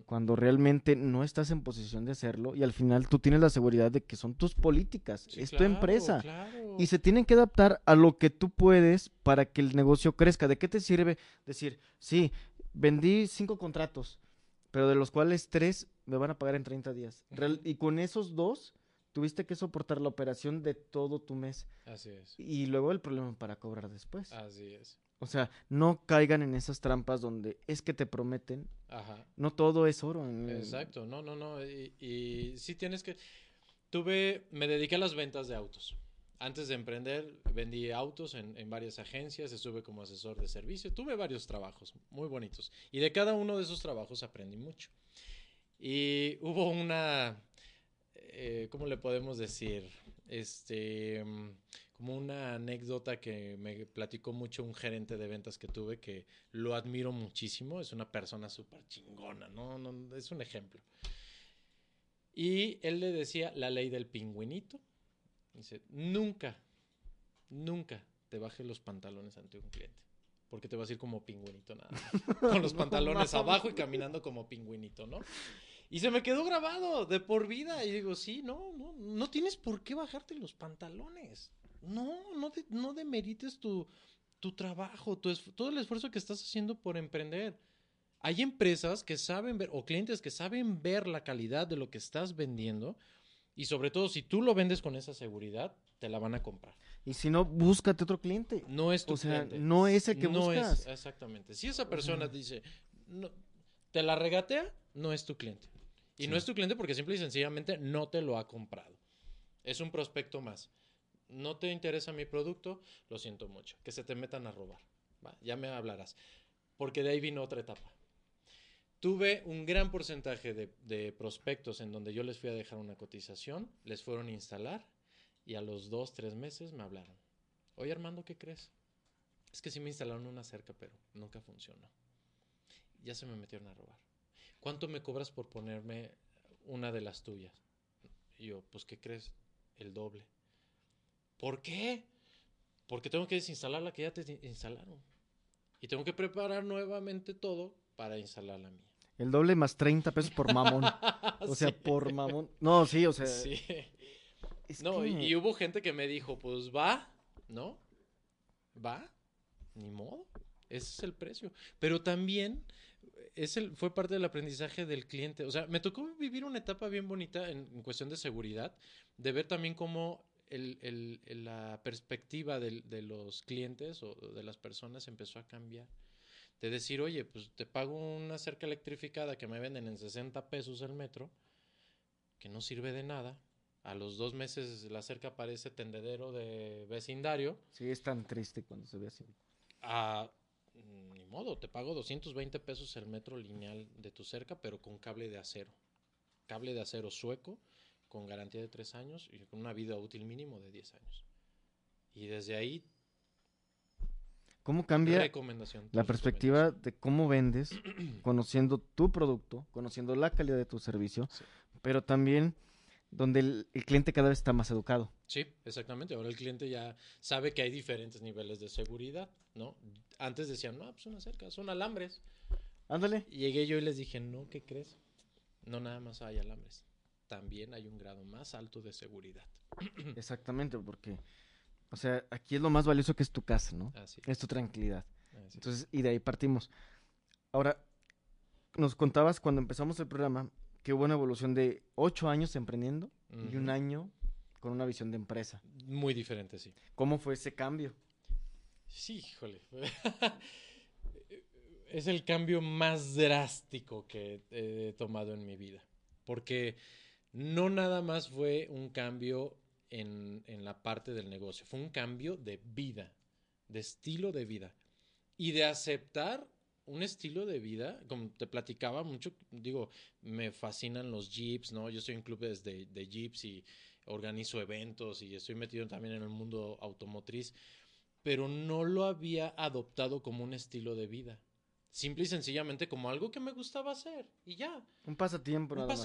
cuando realmente no estás en posición de hacerlo y al final tú tienes la seguridad de que son tus políticas, es tu empresa y se tienen que adaptar a lo que tú puedes para que el negocio crezca. ¿De qué te sirve decir, sí, vendí cinco contratos, pero de los cuales tres me van a pagar en 30 días. y con esos dos, tuviste que soportar la operación de todo tu mes. Así es. Y luego el problema para cobrar después. Así es. O sea, no caigan en esas trampas donde es que te prometen. Ajá. No todo es oro. Exacto, no, no, no. Y, y sí tienes que... Tuve, me dediqué a las ventas de autos antes de emprender, vendí autos en, varias agencias, estuve como asesor de servicio, tuve varios trabajos muy bonitos. Y de cada uno de esos trabajos aprendí mucho. Y hubo una, eh, ¿cómo le podemos decir? Este, como una anécdota que me platicó mucho un gerente de ventas que tuve, que lo admiro muchísimo, es una persona súper chingona, ¿no? ¿no? Es un ejemplo. Y él le decía la ley del pingüinito Dice, nunca, nunca te bajes los pantalones ante un cliente. Porque te vas a ir como pingüinito nada [LAUGHS] Con los pantalones abajo y caminando como pingüinito, ¿no? Y se me quedó grabado de por vida. Y digo, sí, no, no, no tienes por qué bajarte los pantalones. No, no, no demerites tu, tu trabajo, tu todo el esfuerzo que estás haciendo por emprender. Hay empresas que saben ver, o clientes que saben ver la calidad de lo que estás vendiendo Y sobre todo, si tú lo vendes con esa seguridad, te la van a comprar. Y si no, búscate otro cliente. No es tu O sea, cliente. no es el que No es- buscas. exactamente. Si esa persona sea. dice, no, te la regatea, no es tu cliente. Y no es tu cliente porque simple y sencillamente no te lo ha comprado. Es un prospecto más. No te interesa mi producto, lo siento mucho. Que se te metan a robar. Va, ya me hablarás. Porque de ahí vino otra etapa. Tuve un gran porcentaje de, prospectos en donde yo les fui a dejar una cotización, les fueron a instalar y a los dos, tres meses me hablaron. Oye Armando, ¿qué crees? Es que sí me instalaron una cerca, pero nunca funcionó. Ya se me metieron a robar. ¿Cuánto me cobras por ponerme una de las tuyas? Y yo, pues, ¿qué crees? El doble. ¿Por qué? Porque tengo que desinstalar la que ya te instalaron. Y tengo que preparar nuevamente todo para instalar la mía. El doble más 30 pesos por mamón. [LAUGHS] O sea, Sí. por mamón. No, sí, o sea. Sí. es No, que- y, y hubo gente que me dijo, pues va, ¿no? Va, ni modo. Ese es el precio. Pero también es el, fue parte del aprendizaje del cliente. O sea, me tocó vivir una etapa bien bonita en, en cuestión de seguridad, de ver también cómo el- el- la perspectiva del- de los clientes o de las personas empezó a cambiar. De decir, oye, pues te pago una cerca electrificada que me venden en 60 pesos el metro, que no sirve de nada. A los dos meses la cerca parece tendedero de vecindario. Sí, es tan triste cuando se ve así. Mm, ni modo, te pago 220 pesos el metro lineal de tu cerca, pero con cable de acero. Cable de acero sueco, con garantía de tres años y con una vida útil mínimo de 10 años. Y desde ahí, ¿Cómo cambia recomendación. la perspectiva de cómo vendes, [CLEARS THROAT] conociendo tu producto, conociendo la calidad de tu servicio, Sí. pero también donde el, el cliente cada vez está más educado? Sí, exactamente. Ahora el cliente ya sabe que hay diferentes niveles de seguridad, ¿no? Antes decían, no, pues una cerca, son alambres. Ándale. Llegué yo y les dije, no, ¿qué crees? No nada más hay alambres. También hay un grado más alto de seguridad. [CLEARS THROAT] Exactamente, porque, o sea, aquí es lo más valioso que es tu casa, ¿no? Así. Es tu tranquilidad. así. Entonces, y de ahí partimos. Ahora, nos contabas cuando empezamos el programa que hubo una evolución de ocho años emprendiendo y un año con una visión de empresa. Muy diferente, sí. ¿Cómo fue ese cambio? Sí, híjole. [LAUGHS] es el cambio más drástico que he tomado en mi vida. Porque no nada más fue un cambio en, en la parte del negocio, fue un cambio de vida, de estilo de vida. Y de aceptar un estilo de vida, como te platicaba mucho, digo, me fascinan los jeeps, ¿no? Yo estoy en clubes de, de jeeps y organizo eventos y estoy metido también en el mundo automotriz pero no lo había adoptado como un estilo de vida. Simple y sencillamente como algo que me gustaba hacer. Y ya, Un pasatiempo un nada más.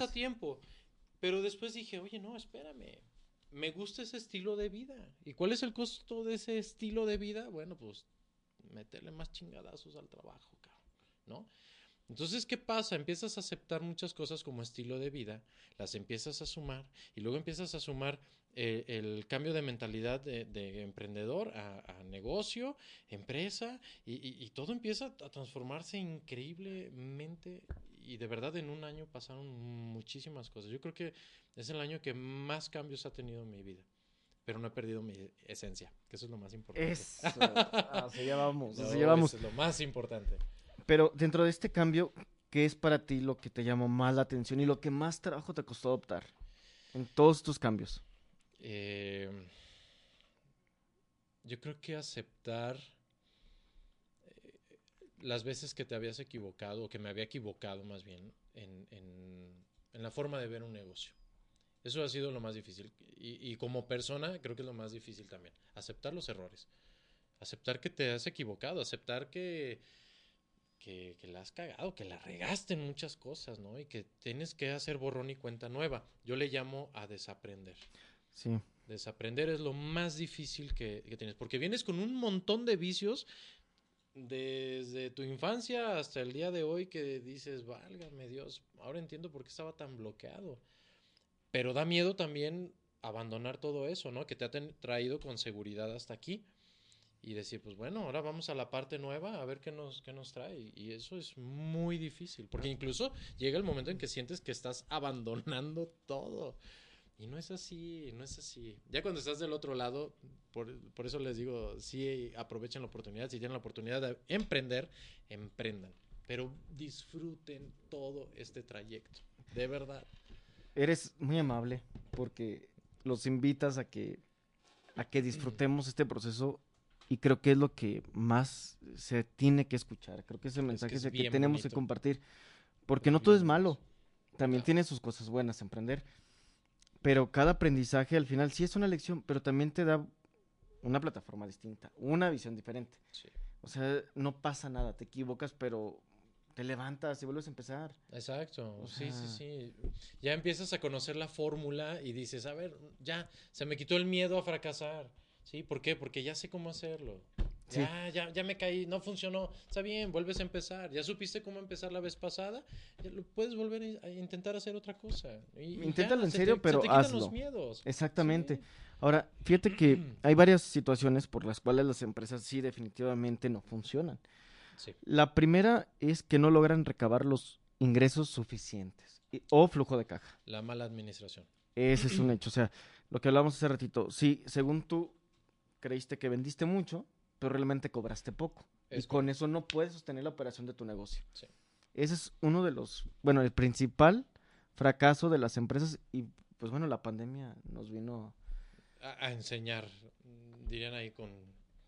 Pero después dije, oye, no, espérame. Me gusta ese estilo de vida. ¿Y cuál es el costo de ese estilo de vida? Bueno, pues meterle más chingadazos al trabajo, ¿no? Entonces, ¿qué pasa? Empiezas a aceptar muchas cosas como estilo de vida, las empiezas a sumar y luego empiezas a sumar eh, el cambio de mentalidad de, de emprendedor a, negocio, empresa y- y todo empieza a transformarse increíblemente y de verdad en un año pasaron muchísimas cosas. Yo creo que es el año que más cambios ha tenido en mi vida, pero no he perdido mi esencia, que eso es lo más importante. Eso. Ah, o sea, ya vamos. o sea, No, ya vamos. eso es lo más importante. Pero dentro de este cambio, ¿qué es para ti lo que te llamó más la atención y lo que más trabajo te costó adoptar en todos tus cambios? Eh, yo creo que aceptar las veces que te habías equivocado, o que me había equivocado más bien, en, en- en la forma de ver un negocio. Eso ha sido lo más difícil. Y, y como persona, creo que es lo más difícil también. Aceptar los errores. Aceptar que te has equivocado. Aceptar que, que, que la has cagado, que la regaste en muchas cosas, ¿no? Y que tienes que hacer borrón y cuenta nueva. Yo le llamo a desaprender. Sí. Desaprender es lo más difícil que, que tienes, porque vienes con un montón de vicios desde tu infancia hasta el día de hoy que dices, válgame Dios, ahora entiendo por qué estaba tan bloqueado. Pero da miedo también abandonar todo eso, ¿no? Que te ha traído con seguridad hasta aquí y decir, pues bueno, ahora vamos a la parte nueva a ver qué nos, qué nos trae. Y eso es muy difícil, porque incluso llega el momento en que sientes que estás abandonando todo. Y no es así, no es así. Ya cuando estás del otro lado, por, por eso les digo, sí aprovechen la oportunidad. Si tienen la oportunidad de emprender, emprendan. Pero disfruten todo este trayecto. De verdad. Eres muy amable porque los invitas a que, a que disfrutemos este proceso y creo que es lo que más se tiene que escuchar. Creo que ese mensaje es, es el que tenemos que bonito. compartir. Porque no todo es malo. También Claro. tiene sus cosas buenas emprender. Pero cada aprendizaje al final sí es una lección, pero también te da una plataforma distinta, una visión diferente. Sí. O sea, no pasa nada, te equivocas, pero te levantas y vuelves a empezar. Exacto, O sí, sí, sí. Ya empiezas a conocer la fórmula y dices, a ver, ya, se me quitó el miedo a fracasar. ¿Sí? ¿Por qué? Porque ya sé cómo hacerlo. Sí. Ya, ya, ya me caí, no funcionó. Está bien, vuelves a empezar. Ya supiste cómo empezar la vez pasada. ya lo puedes volver a intentar hacer otra cosa. Y- Inténtalo ya, en se serio, te- se pero te hazlo. los miedos. Exactamente. Sí. Ahora, fíjate que [CLEARS THROAT] hay varias situaciones por las cuales las empresas sí definitivamente no funcionan. Sí. La primera es que no logran recabar los ingresos suficientes y- o flujo de caja. La mala administración. Ese es un [CLEARS THROAT] hecho. O sea, lo que hablábamos hace ratito. Sí, según tú creíste que vendiste mucho, pero realmente cobraste poco. Es y con eso no puedes sostener la operación de tu negocio. Sí. Ese es uno de los, bueno, el principal fracaso de las empresas y pues bueno, la pandemia nos vino A, a enseñar, dirían ahí con,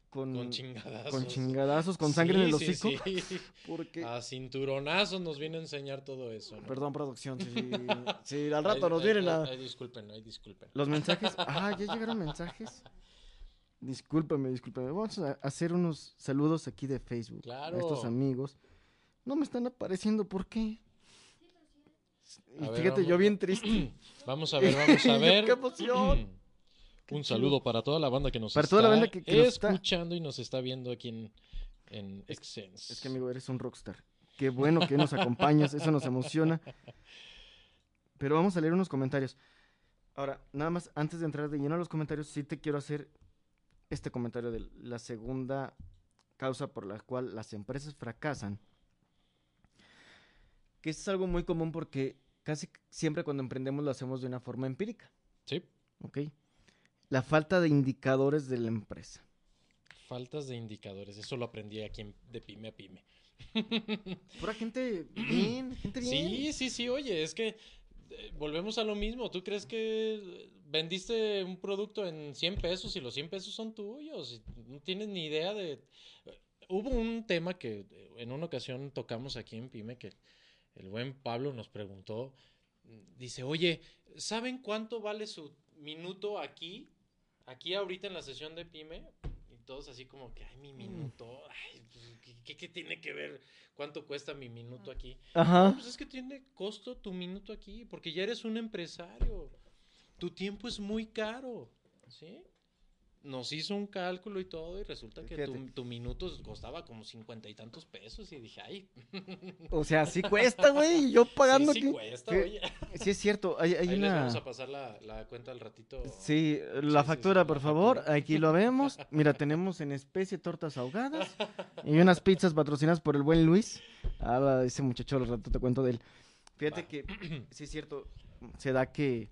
con, con chingadazos. con chingadazos, con [LAUGHS] sangre en el Sí, sí, hocico. sí. [LAUGHS] Porque, A cinturonazos nos viene a enseñar todo eso. ¿no? perdón, producción, sí, sí, al Ay, rato nos ay, vienen ay, a... ay, disculpen, ay, disculpen. Los mensajes, [LAUGHS] ah, ya llegaron mensajes. Discúlpame, discúlpame. Vamos a hacer unos saludos aquí de Facebook. Claro. A estos amigos. No me están apareciendo, ¿por qué? Y A ver, fíjate, yo bien triste. [CLEARS THROAT] Vamos a ver, vamos a [LAUGHS] ver. ¡Qué emoción! [CLEARS THROAT] Un saludo para toda la banda que nos Para está toda la banda que- que está- escuchando y nos está viendo aquí en, en Excense. Es que, amigo, eres un rockstar. Qué bueno que nos acompañas, eso nos emociona. Pero vamos a leer unos comentarios. Ahora, nada más, antes de entrar de lleno a los comentarios, sí te quiero hacer este comentario de la segunda causa por la cual las empresas fracasan. Que es algo muy común porque casi siempre cuando emprendemos lo hacemos de una forma empírica, Sí, ¿ok? La falta de indicadores de la empresa. faltas de indicadores. Eso lo aprendí aquí en- de pyme a pyme. Pura gente [CLEARS THROAT] bien, gente bien. Sí, sí, sí, oye, es que volvemos a lo mismo. ¿Tú crees que vendiste un producto en 100 pesos y los 100 pesos son tuyos? No tienes ni idea de... Hubo un tema que eh, en una ocasión tocamos aquí en Pyme que el buen Pablo nos preguntó. Dice, oye, ¿saben cuánto vale su minuto aquí? Aquí ahorita en la sesión de Pyme. Todos así como que, ay, mi minuto. Ay, pues, ¿qué, qué- qué tiene que ver cuánto cuesta mi minuto aquí? No, Ajá. pues es que tiene costo tu minuto aquí, porque ya eres un empresario. Tu tiempo es muy caro, ¿sí? Nos hizo un cálculo y todo, y resulta que tu, tu minuto costaba como cincuenta y tantos pesos, y dije, ay, O sea, sí cuesta, güey. Yo pagando sí, sí cuesta, Sí, oye. Sí, es cierto. Hay, hay Ahí les una. vamos a pasar la, la cuenta al ratito. Sí, la sí, factura, sí, por la favor. factura. Aquí lo vemos. Mira, tenemos en especie tortas ahogadas [LAUGHS] y unas pizzas patrocinadas por el buen Luis. Ah, ese muchacho, al rato te cuento de él. Fíjate Va. que, sí es cierto, se da que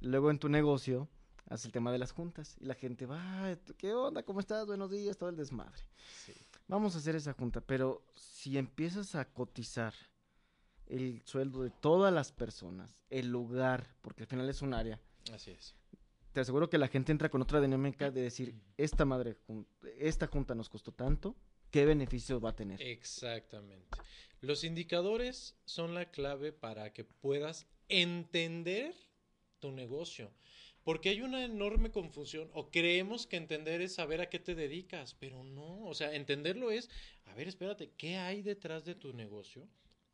luego en tu negocio hace el tema de las juntas y la gente va, "¿Tú ¿qué onda? ¿Cómo estás? Buenos días, todo el desmadre. Sí. Vamos a hacer esa junta, pero si empiezas a cotizar el sueldo de todas las personas, el lugar, porque al final es un área, Así es. te aseguro que la gente entra con otra dinámica de decir, esta madre, esta junta nos costó tanto, ¿qué beneficio va a tener? Exactamente. Los indicadores son la clave para que puedas entender tu negocio. Porque hay una enorme confusión, o creemos que entender es saber a qué te dedicas, pero no, o sea, entenderlo es, a ver, espérate, ¿qué hay detrás de tu negocio?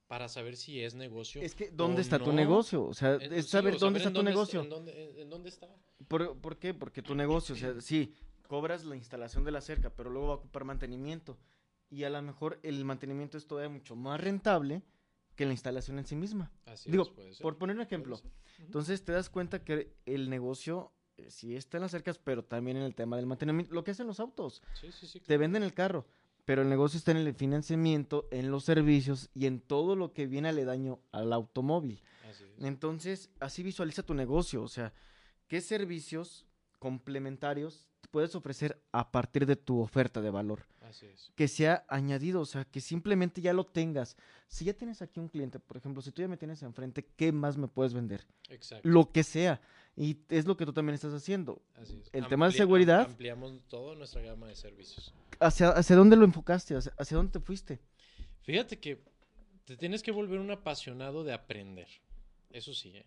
Para saber si es negocio. Es que, ¿dónde o está tu negocio? O sea, es saber dónde está tu negocio. En dónde, en dónde está. ¿Por, por qué? Porque tu negocio, o sea, sí, cobras la instalación de la cerca, pero luego va a ocupar mantenimiento. Y a lo mejor el mantenimiento es todavía mucho más rentable que la instalación en sí misma. Así Digo, es, puede ser, Por poner un ejemplo, entonces te das cuenta que el negocio eh, sí está en las cercas, pero también en el tema del mantenimiento. Lo que hacen los autos, Sí, sí, sí, te venden el carro, pero el negocio está en el financiamiento, en los servicios y en todo lo que viene aledaño al automóvil. Así es. Entonces, así visualiza tu negocio, o sea, ¿qué servicios complementarios puedes ofrecer a partir de tu oferta de valor? Así es. Que sea añadido, o sea, que simplemente ya lo tengas. Si ya tienes aquí un cliente, por ejemplo, si tú ya me tienes enfrente, ¿qué más me puedes vender? Exacto. Lo que sea. Y es lo que tú también estás haciendo. Así es. el tema de seguridad- Ampliamos toda nuestra gama de servicios. ¿Hacia, hacia dónde lo enfocaste? ¿Hacia, hacia dónde te fuiste? Fíjate que te tienes que volver un apasionado de aprender. Eso sí, ¿eh?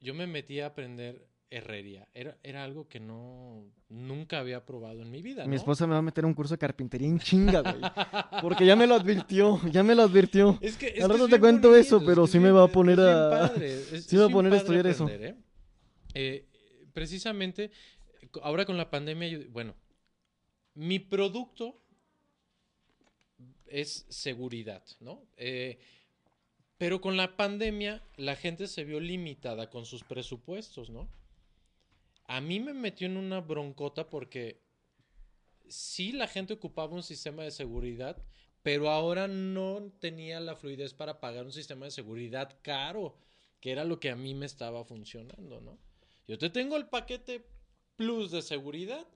Yo me metí a aprender herrería. Era, era algo que no nunca había probado en mi vida. Mi esposa me va a meter a un curso de carpintería en chinga, güey. Porque ya me lo advirtió, ya me lo advirtió. [LAUGHS] Es que, es Al rato te cuento bonito, eso, es pero que sí me va a poner a- padre, [LAUGHS] sí me va a poner a estudiar eso. ¿eh? Eh, precisamente, ahora con la pandemia, yo- bueno, mi producto es seguridad, ¿no? Eh, pero con la pandemia la gente se vio limitada con sus presupuestos, ¿no? A mí me metió en una broncota porque sí la gente ocupaba un sistema de seguridad, pero ahora no tenía la fluidez para pagar un sistema de seguridad caro, que era lo que a mí me estaba funcionando, ¿no? Yo te tengo el paquete plus de seguridad,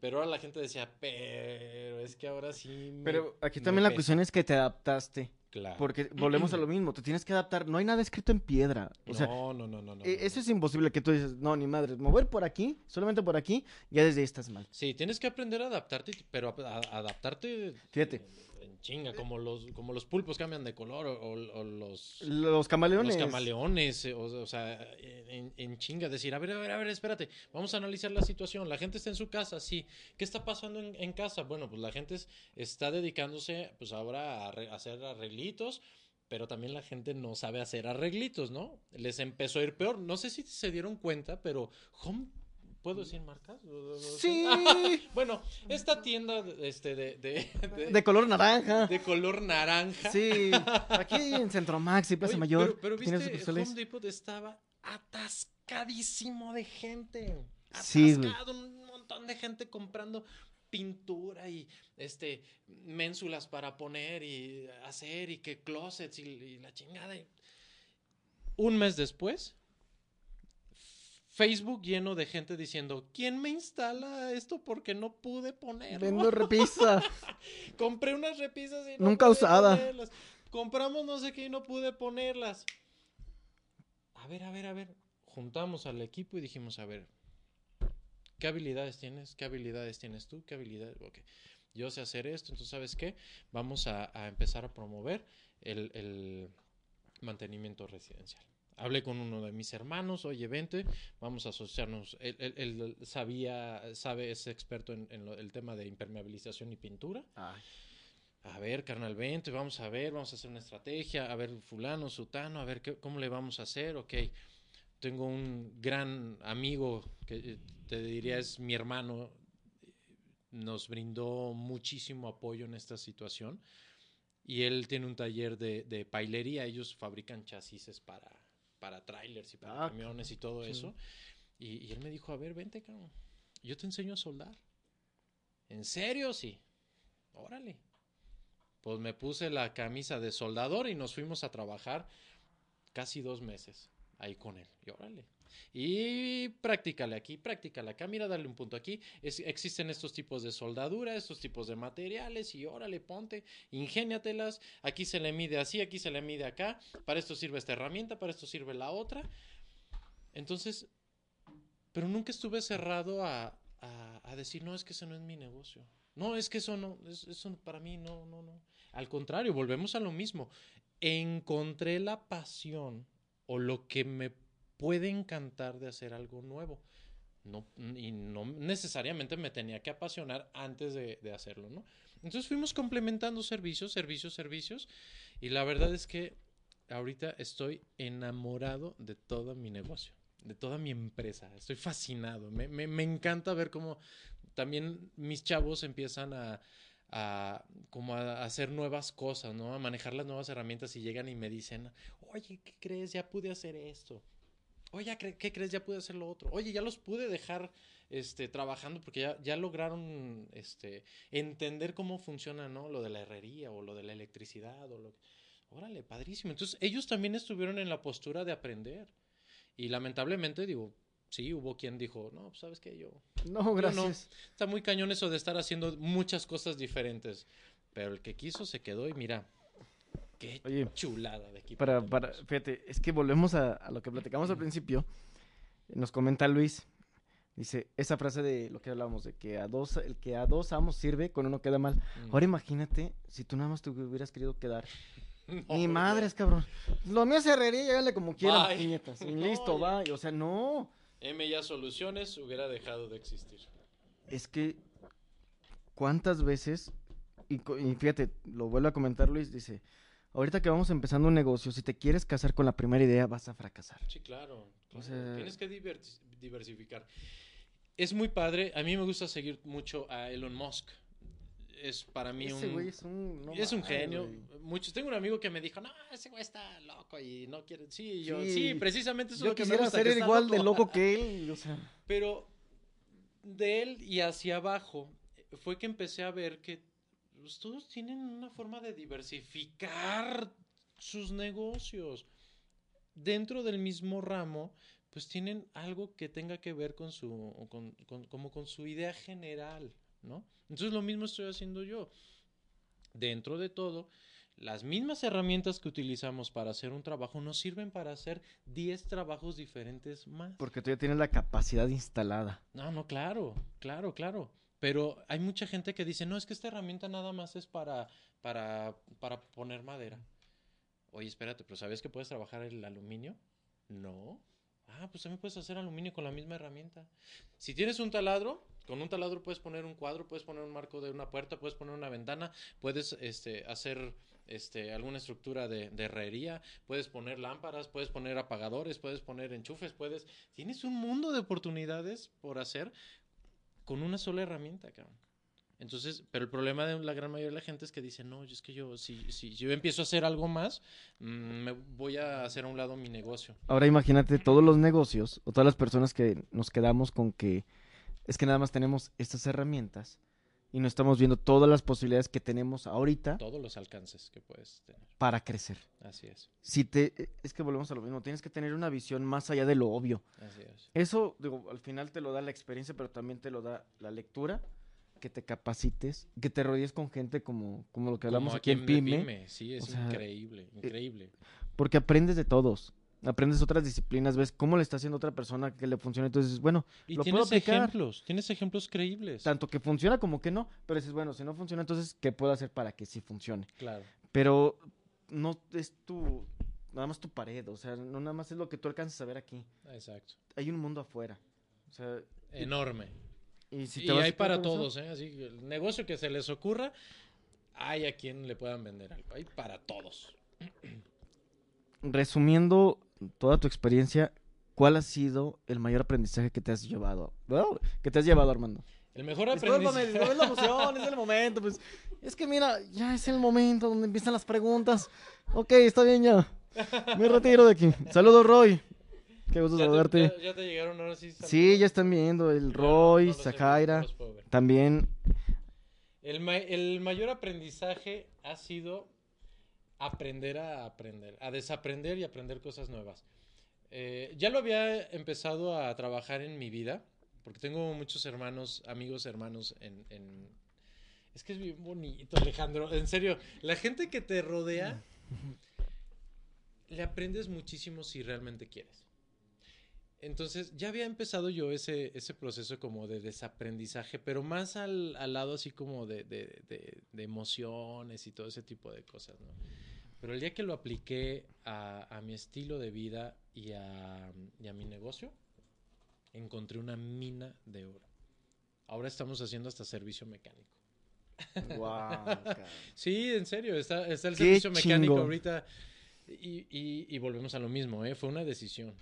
pero ahora la gente decía, pero es que ahora sí. me- Pero aquí también la pesa". cuestión es que te adaptaste. Claro. Porque volvemos a lo mismo, te tienes que adaptar. No hay nada escrito en piedra. O sea, no, no, no, no, no, e- no, eso no. es imposible que tú dices, no, ni madre, mover por aquí, solamente por aquí, ya desde ahí estás mal. Sí, tienes que aprender a adaptarte, pero a- a- adaptarte Fíjate. en, chinga, como los, como los pulpos cambian de color o, los, Los camaleones. los camaleones, eh, o, o sea, en, en chinga, decir, a ver, a ver, a ver, espérate, vamos a analizar la situación, la gente está en su casa, sí, ¿qué está pasando en, en casa? Bueno, pues la gente es- está dedicándose, pues ahora a, arre- a hacer arreglitos, pero también la gente no sabe hacer arreglitos, ¿no? Les empezó a ir peor, no sé si se dieron cuenta, pero Home... ¿Puedo decir marcas? Sí. [LAUGHS] Bueno, esta tienda este, de, de, de- De color naranja. de color naranja. Sí, aquí en Centro Max y Plaza Oye, Mayor. Pero, pero viste. Home Depot estaba atascadísimo de gente. Sí. Atascado, un montón de gente comprando pintura y este ménsulas para poner y hacer y que closets y, y la chingada. y- Un mes después, Facebook lleno de gente diciendo, ¿quién me instala esto porque no pude ponerlo? Vendo [LAUGHS] repisa. Compré unas repisas y no Nunca pude usada. ponerlas. Compramos no sé qué y no pude ponerlas. A ver, a ver, a ver. Juntamos al equipo y dijimos, a ver, ¿qué habilidades tienes? ¿Qué habilidades tienes tú? ¿Qué habilidades? Ok, yo sé hacer esto, entonces, ¿sabes qué? Vamos a, a empezar a promover el, el mantenimiento residencial. Hablé con uno de mis hermanos, oye, vente, vamos a asociarnos. Él, él- él sabía, sabe, es experto en, en lo- el tema de impermeabilización y pintura. Ay, A ver, carnal, vente, vamos a ver, vamos a hacer una estrategia, a ver, fulano, sutano, a ver qué, cómo le vamos a hacer, ok. Tengo un gran amigo que eh, te diría es mi hermano, nos brindó muchísimo apoyo en esta situación y él tiene un taller de, de pailería, ellos fabrican chasis para, para trailers y para Ah, camiones y todo sí. eso. Y, y él me dijo, a ver, vente, cabrón, yo te enseño a soldar. ¿En serio? Sí. Órale. Pues me puse la camisa de soldador y nos fuimos a trabajar casi dos meses ahí con él. Y órale. Y practícale aquí, practícale acá, mira, dale un punto aquí. Existen estos tipos de soldadura, estos tipos de materiales y órale, ponte, ingéniatelas. Aquí se le mide así, aquí se le mide acá. Para esto sirve esta herramienta, para esto sirve la otra. Entonces, pero nunca estuve cerrado a, a- a decir, no, es que ese no es mi negocio. No, es que eso no, es- eso para mí no, no, no. Al contrario, volvemos a lo mismo. Encontré la pasión o lo que me puede encantar de hacer algo nuevo. No, y no necesariamente me tenía que apasionar antes de, de hacerlo, ¿no? Entonces fuimos complementando servicios, servicios, servicios. Y la verdad es que ahorita estoy enamorado de todo mi negocio, de toda mi empresa. Estoy fascinado. Me, me- me encanta ver cómo también mis chavos empiezan a, a como a hacer nuevas cosas, ¿no? A manejar las nuevas herramientas y llegan y me dicen, oye, ¿qué crees? Ya pude hacer esto. Oye, ¿qué crees? Ya pude hacer lo otro. Oye, ya los pude dejar este, trabajando porque ya, ya lograron este, entender cómo funciona, ¿no? Lo de la herrería o lo de la electricidad o lo Órale, padrísimo. Entonces, ellos también estuvieron en la postura de aprender. Y lamentablemente, digo, Sí, hubo quien dijo, no, pues sabes que yo... No, yo gracias. no". Está muy cañón eso de estar haciendo muchas cosas diferentes. Pero el que quiso se quedó y mira, qué Oye, chulada de equipo. Para, para, fíjate, es que volvemos a, a lo que platicamos al principio. Nos comenta Luis, dice, esa frase de lo que hablábamos, de que a dos, el que a dos amos sirve, con uno queda mal. Mm. Ahora imagínate si tú nada más te hubieras querido quedar. [LAUGHS] No, Ni madres, cabrón. Lo mío es herrería, llévale como quieran, piñetas. Y [LAUGHS] listo, va. O sea, no. M ya Soluciones hubiera dejado de existir. Es que, ¿cuántas veces? Y, fíjate, lo vuelvo a comentar Luis, dice, ahorita que vamos empezando un negocio, si te quieres casar con la primera idea, vas a fracasar. Sí, claro. O claro. sea- Tienes que divers- diversificar. Es muy padre. A mí me gusta seguir mucho a Elon Musk. Es para mí Ese un... güey es un... no es un mames, genio. güey. Muchos, tengo un amigo que me dijo, no, ese güey está loco y no quiere. Sí, yo, Sí. sí, precisamente eso es lo que me gusta, ser que está igual de loco que [LAUGHS] él, o sea... Pero de él y hacia abajo fue que empecé a ver que pues, todos tienen una forma de diversificar sus negocios. Dentro del mismo ramo, pues tienen algo que tenga que ver con su, con, con- como con su idea general, ¿no? Entonces lo mismo estoy haciendo yo. Dentro de todo, las mismas herramientas que utilizamos para hacer un trabajo nos sirven para hacer 10 trabajos diferentes más. Porque tú ya tienes la capacidad instalada. No, no, claro, claro, claro. Pero hay mucha gente que dice, no, es que esta herramienta nada más es para, para, para poner madera. Oye, espérate, pero ¿sabes que puedes trabajar el aluminio? No. Ah, pues también puedes hacer aluminio con la misma herramienta. Si tienes un taladro, con un taladro puedes poner un cuadro, puedes poner un marco de una puerta, puedes poner una ventana, puedes este, hacer este, alguna estructura de, de herrería, puedes poner lámparas, puedes poner apagadores, puedes poner enchufes, puedes... Tienes un mundo de oportunidades por hacer con una sola herramienta, cabrón. Entonces, pero el problema de la gran mayoría de la gente es que dice, no, es que yo, si, si yo empiezo a hacer algo más, mm, me voy a hacer a un lado mi negocio. Ahora imagínate todos los negocios o todas las personas que nos quedamos con que es que nada más tenemos estas herramientas y no estamos viendo todas las posibilidades que tenemos ahorita Todos los alcances que puedes tener. para crecer. Así es, Si te es que volvemos a lo mismo, tienes que tener una visión más allá de lo obvio. así es. Eso, digo, al final te lo da la experiencia, pero también te lo da la lectura, que te capacites, que te rodees con gente como, como lo que hablamos Como aquí en Pyme, Sí, es o sea, increíble, increíble. porque aprendes de todos. Aprendes otras disciplinas, ves cómo le está haciendo otra persona que le funciona. Entonces, bueno, y lo puedo tienes aplicar. ejemplos, tienes ejemplos creíbles. tanto que funciona como que no. Pero dices, bueno, si no funciona, entonces, ¿qué puedo hacer para que sí funcione? Claro. Pero no es tu, nada más tu pared. O sea, no nada más es lo que tú alcanzas a ver aquí. Exacto. Hay un mundo afuera. O sea, Enorme. y si te hay para todos, ¿eh? Así, el negocio que se les ocurra, hay a quien le puedan vender algo. Hay para todos. Resumiendo toda tu experiencia, ¿cuál ha sido el mayor aprendizaje que te has llevado? Wow, que te has llevado, Armando. El mejor aprendizaje. es la emoción, es el momento. Pues, es que mira, ya es el momento donde empiezan las preguntas. Ok, está bien ya. Me retiro de aquí. Saludos, Roy. Qué gusto ¿Ya te, saludarte. ya- ya te llegaron ahora sí. Sí, ya están viendo el Roy, no. También, El, ma- el mayor aprendizaje ha sido aprender a aprender, a desaprender y aprender cosas nuevas. Eh, ya lo había empezado a trabajar en mi vida, porque tengo muchos hermanos, amigos hermanos en... en- Es que es bien bonito, Alejandro. En serio, la gente que te rodea, le aprendes muchísimo si realmente quieres. Entonces, ya había empezado yo ese, ese proceso como de desaprendizaje, pero más al, al lado así como de, de- de- de emociones y todo ese tipo de cosas, ¿no? Pero el día que lo apliqué a, a mi estilo de vida y a, y a mi negocio, encontré una mina de oro. Ahora estamos haciendo hasta servicio mecánico. wow, [LAUGHS] Sí, en serio, está, está el Qué servicio mecánico ahorita. Y, y- y volvemos a lo mismo, ¿eh? Fue una decisión.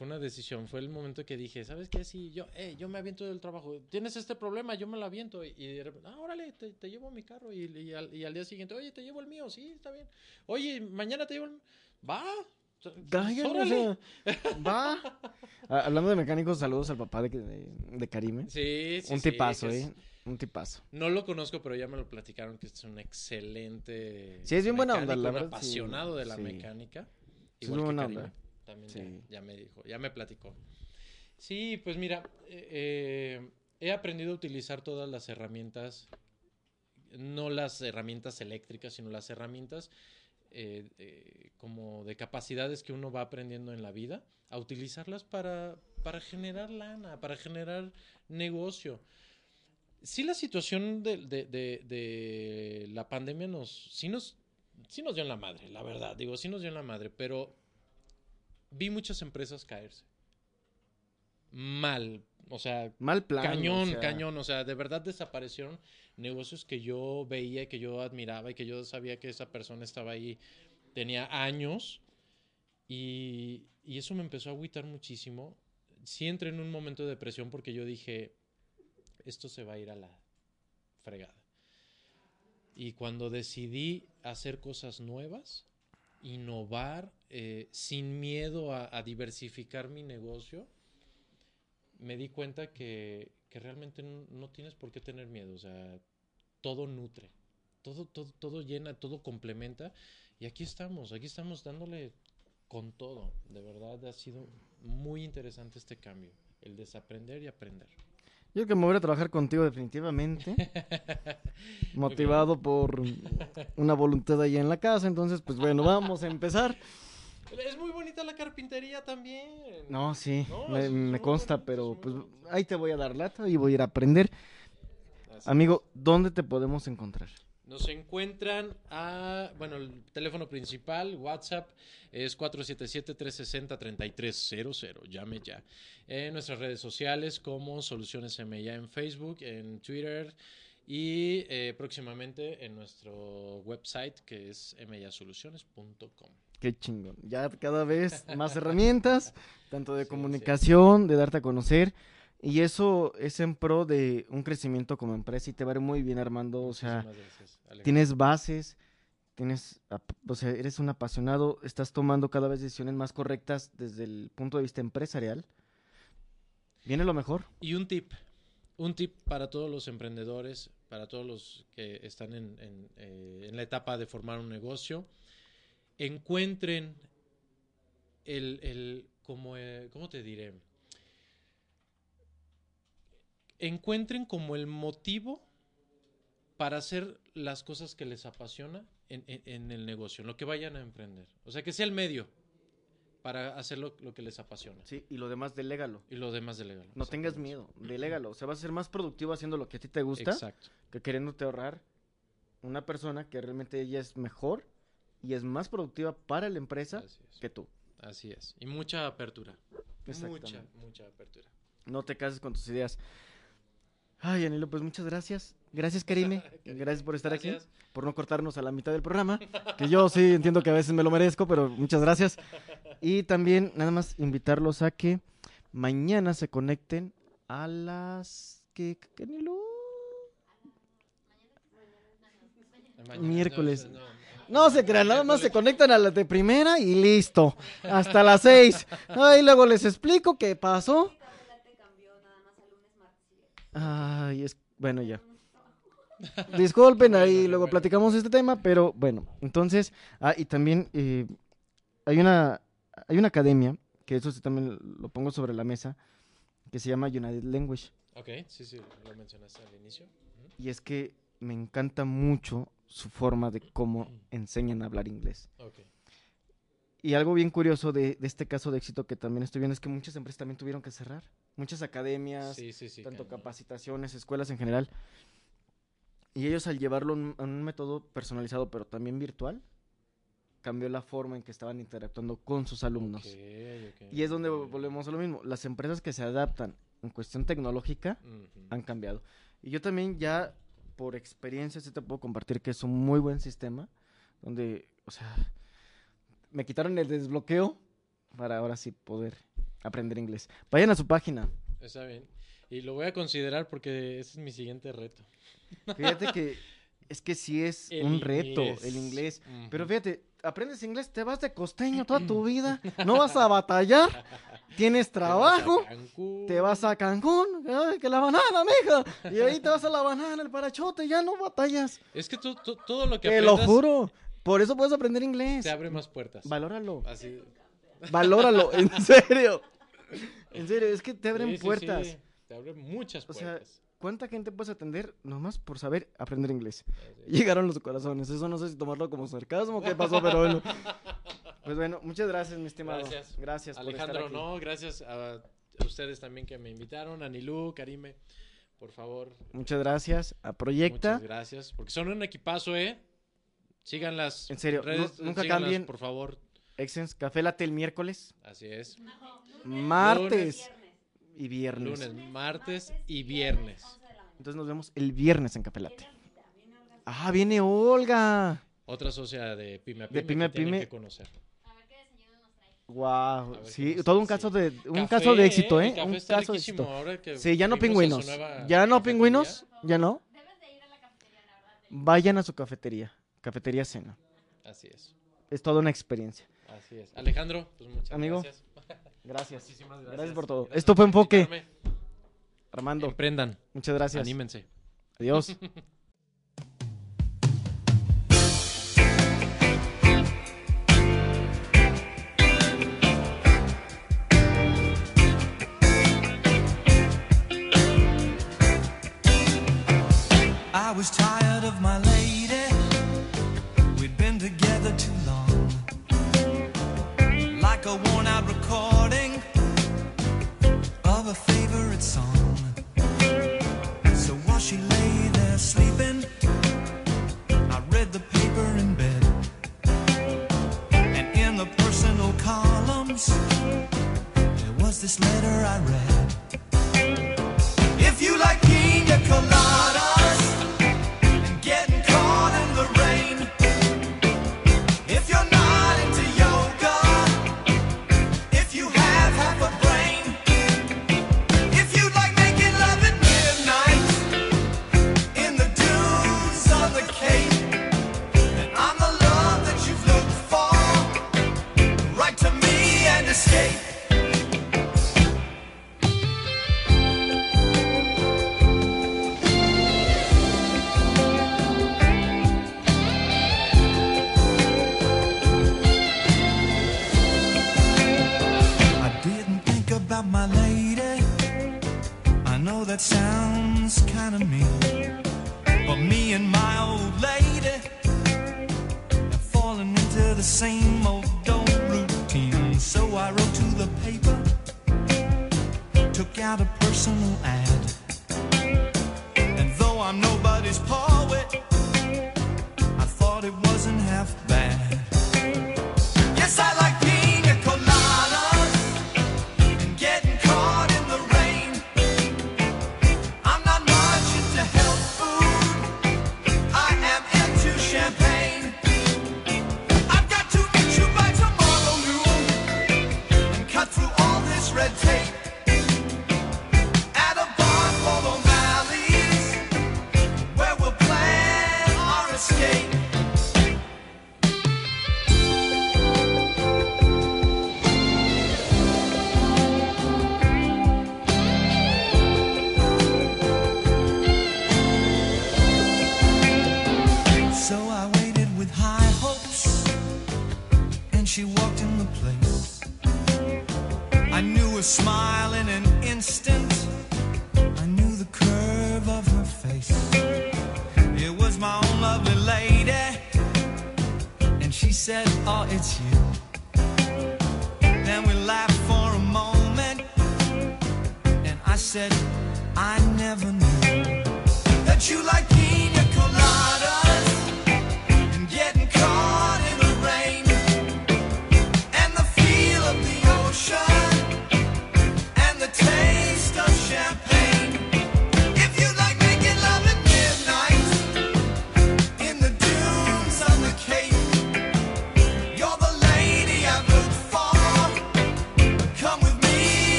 Fue una decisión. Fue el momento que dije, ¿sabes qué? Sí, yo, eh, yo me aviento del trabajo. Tienes este problema, yo me lo aviento. Y, y de repente, ah, órale, te, te llevo mi carro. Y, y al, y al día siguiente, oye, te llevo el mío. Sí, está bien. Oye, mañana te llevo el Va. Cállate, o órale. sea, va. [LAUGHS] Ah, hablando de mecánicos, saludos al papá de, de, de Karime. Sí, sí, Un sí, tipazo, es- ¿eh? Un tipazo. No lo conozco, pero ya me lo platicaron que es un excelente. Sí, es bien buena onda, un sí, apasionado de la sí. mecánica. Es Igual que buena onda. También Sí. ya, ya me dijo, ya me platicó. Sí, pues mira, eh, eh, he aprendido a utilizar todas las herramientas, no las herramientas eléctricas, sino las herramientas eh, eh, como de capacidades que uno va aprendiendo en la vida, a utilizarlas para, para generar lana, para generar negocio. Sí, la situación de, de- de- de la pandemia nos sí, nos, sí nos dio en la madre, la verdad. Digo, sí nos dio en la madre, pero vi muchas empresas caerse. Mal. O sea, Mal plan. cañón, o sea, cañón. O sea, de verdad desaparecieron negocios que yo veía, que yo admiraba y que yo sabía que esa persona estaba ahí, tenía años. Y, y eso me empezó a agüitar muchísimo. Sí entré en un momento de depresión porque yo dije, esto se va a ir a la fregada. Y cuando decidí hacer cosas nuevas, innovar, eh, sin miedo a, a diversificar mi negocio, me di cuenta que, que realmente no, no tienes por qué tener miedo. O sea, todo nutre, todo, todo, todo llena, todo complementa. Y aquí estamos, aquí estamos dándole con todo. De verdad ha sido muy interesante este cambio, el desaprender y aprender. Yo que me voy a trabajar contigo definitivamente. [LAUGHS] motivado por una voluntad ahí en la casa. Entonces, pues bueno, vamos a empezar. Es muy bonita la carpintería también. No, sí, No, me, consta, bonito, pero pues bonito. ahí te voy a dar lata y voy a ir a aprender. Así Amigo, ¿dónde te podemos encontrar? Nos encuentran a, bueno, el teléfono principal, WhatsApp, es 477-360-3300, llame ya. En nuestras redes sociales como Soluciones MIA en Facebook, en Twitter y eh, próximamente en nuestro website que es miyasoluciones.com. Qué chingón. Ya cada vez más herramientas, tanto de Sí, sí. comunicación, de darte a conocer. Y eso es en pro de un crecimiento como empresa y te va a ir muy bien, Armando. O sea, gracias, tienes bases, tienes, o sea, eres un apasionado, estás tomando cada vez decisiones más correctas desde el punto de vista empresarial. Viene lo mejor. Y un tip, un tip para todos los emprendedores, para todos los que están en, en, eh, en la etapa de formar un negocio, encuentren el, el como, eh, ¿cómo te diré? Encuentren como el motivo para hacer las cosas que les apasiona en, en- en el negocio, en lo que vayan a emprender. O sea, que sea el medio para hacer lo, lo que les apasiona. Sí, y lo demás, delégalo. Y lo demás delegalo. No tengas miedo, delégalo. O sea, vas a ser más productivo haciendo lo que a ti te gusta Exacto. que queriéndote ahorrar una persona que realmente ella es mejor y es más productiva para la empresa es. que tú. Así es. Y mucha apertura. Mucha, mucha apertura. No te cases con tus ideas. Ay, Anilo, pues muchas gracias. Gracias, [LAUGHS] Karime. Gracias por estar aquí, Gracias. por no cortarnos a la mitad del programa. Que yo sí entiendo que a veces me lo merezco, pero muchas gracias. Y también, nada más invitarlos a que mañana se conecten a las. ¿Qué, qué, Anilo? Miércoles. no, no, No se crean, nada más se conectan a las de primera y listo. Hasta las seis. Ahí luego les explico qué pasó. Ay, es. Bueno, ya. Disculpen, ahí luego platicamos este tema, pero bueno, entonces. Ah, y también eh, hay una. Hay una academia, que eso sí también lo pongo sobre la mesa, que se llama United Language. Ok, sí, sí, lo mencionaste al inicio. Y es que me encanta mucho su forma de cómo enseñan a hablar inglés. Y algo bien curioso de, de este caso de éxito que también estoy viendo es que muchas empresas también tuvieron que cerrar. Muchas academias, Sí, sí, sí. tanto cañón. capacitaciones, escuelas en general. Y ellos al llevarlo en un método personalizado, pero también virtual, cambió la forma en que estaban interactuando con sus alumnos. Y es donde volvemos a lo mismo. Las empresas que se adaptan en cuestión tecnológica han cambiado. Y yo también ya, por experiencia, sí te puedo compartir que es un muy buen sistema, donde, o sea, me quitaron el desbloqueo para ahora sí poder aprender inglés. Vayan a su página. Está bien. Y lo voy a considerar porque ese es mi siguiente reto. Fíjate que [LAUGHS] es que sí es El un reto inglés. el inglés. Ujú. Pero fíjate, aprendes inglés, te vas de costeño toda tu [CLEARS THROAT] vida, no vas a batallar, tienes Te vas a trabajo, Cancún. te vas a Cancún, ay, que la banana, mija, y ahí te vas a la banana, el parachote, ya no batallas. Es que tú- tú- todo lo que Te lo juro. Por eso puedes aprender inglés. te abre más puertas. Valóralo. Así. Valóralo, en serio. En serio, es que te abren Sí, sí, puertas. sí, Te abren muchas O sea, puertas. ¿Cuánta gente puedes atender nomás por saber aprender inglés? Es. [LAUGHS] Llegaron los corazones. Eso no sé si tomarlo como sarcasmo o qué pasó, pero bueno. [LAUGHS] Pues bueno, muchas gracias, mi estimado. Gracias. Gracias por estar Alejandro, aquí. no, gracias a ustedes también que me invitaron, a Nilú, Karime, por favor. Muchas gracias. A Proyecta. Muchas gracias, porque son un equipazo, ¿eh? Sigan las En serio, redes, nunca cambien. por favor. Exens, Café Latte el miércoles, Así es. martes y viernes. Lunes, martes y viernes. Entonces nos vemos el viernes en Café Latte. Ah, viene Olga. Otra socia de Pyme a De Pyme, Pyme a Pyme. que conocer. Wow, sí, todo un caso sí. de un Café, caso de éxito, ¿eh? Un caso de éxito. Sí, ya no pingüinos. Ya no cafetería. pingüinos, ya no. Vayan a su cafetería, Cafetería Cena. Así es. Es toda una experiencia. Así es. Alejandro, pues muchas Amigo, gracias. Gracias. Muchísimas Gracias, gracias. por todo. Gracias Esto fue por Enfoque. Armando, Emprendan, muchas gracias. anímense. Adiós. I was tired of my lady. Recording of a favorite song. So while she lay there sleeping, I read the paper in bed. And in the personal columns, there was this letter I read. If you like pina coladas 奇.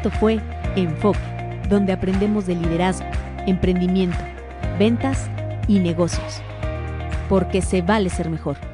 Esto fue Enfoque, donde aprendemos de liderazgo, emprendimiento, ventas y negocios. Porque se vale ser mejor.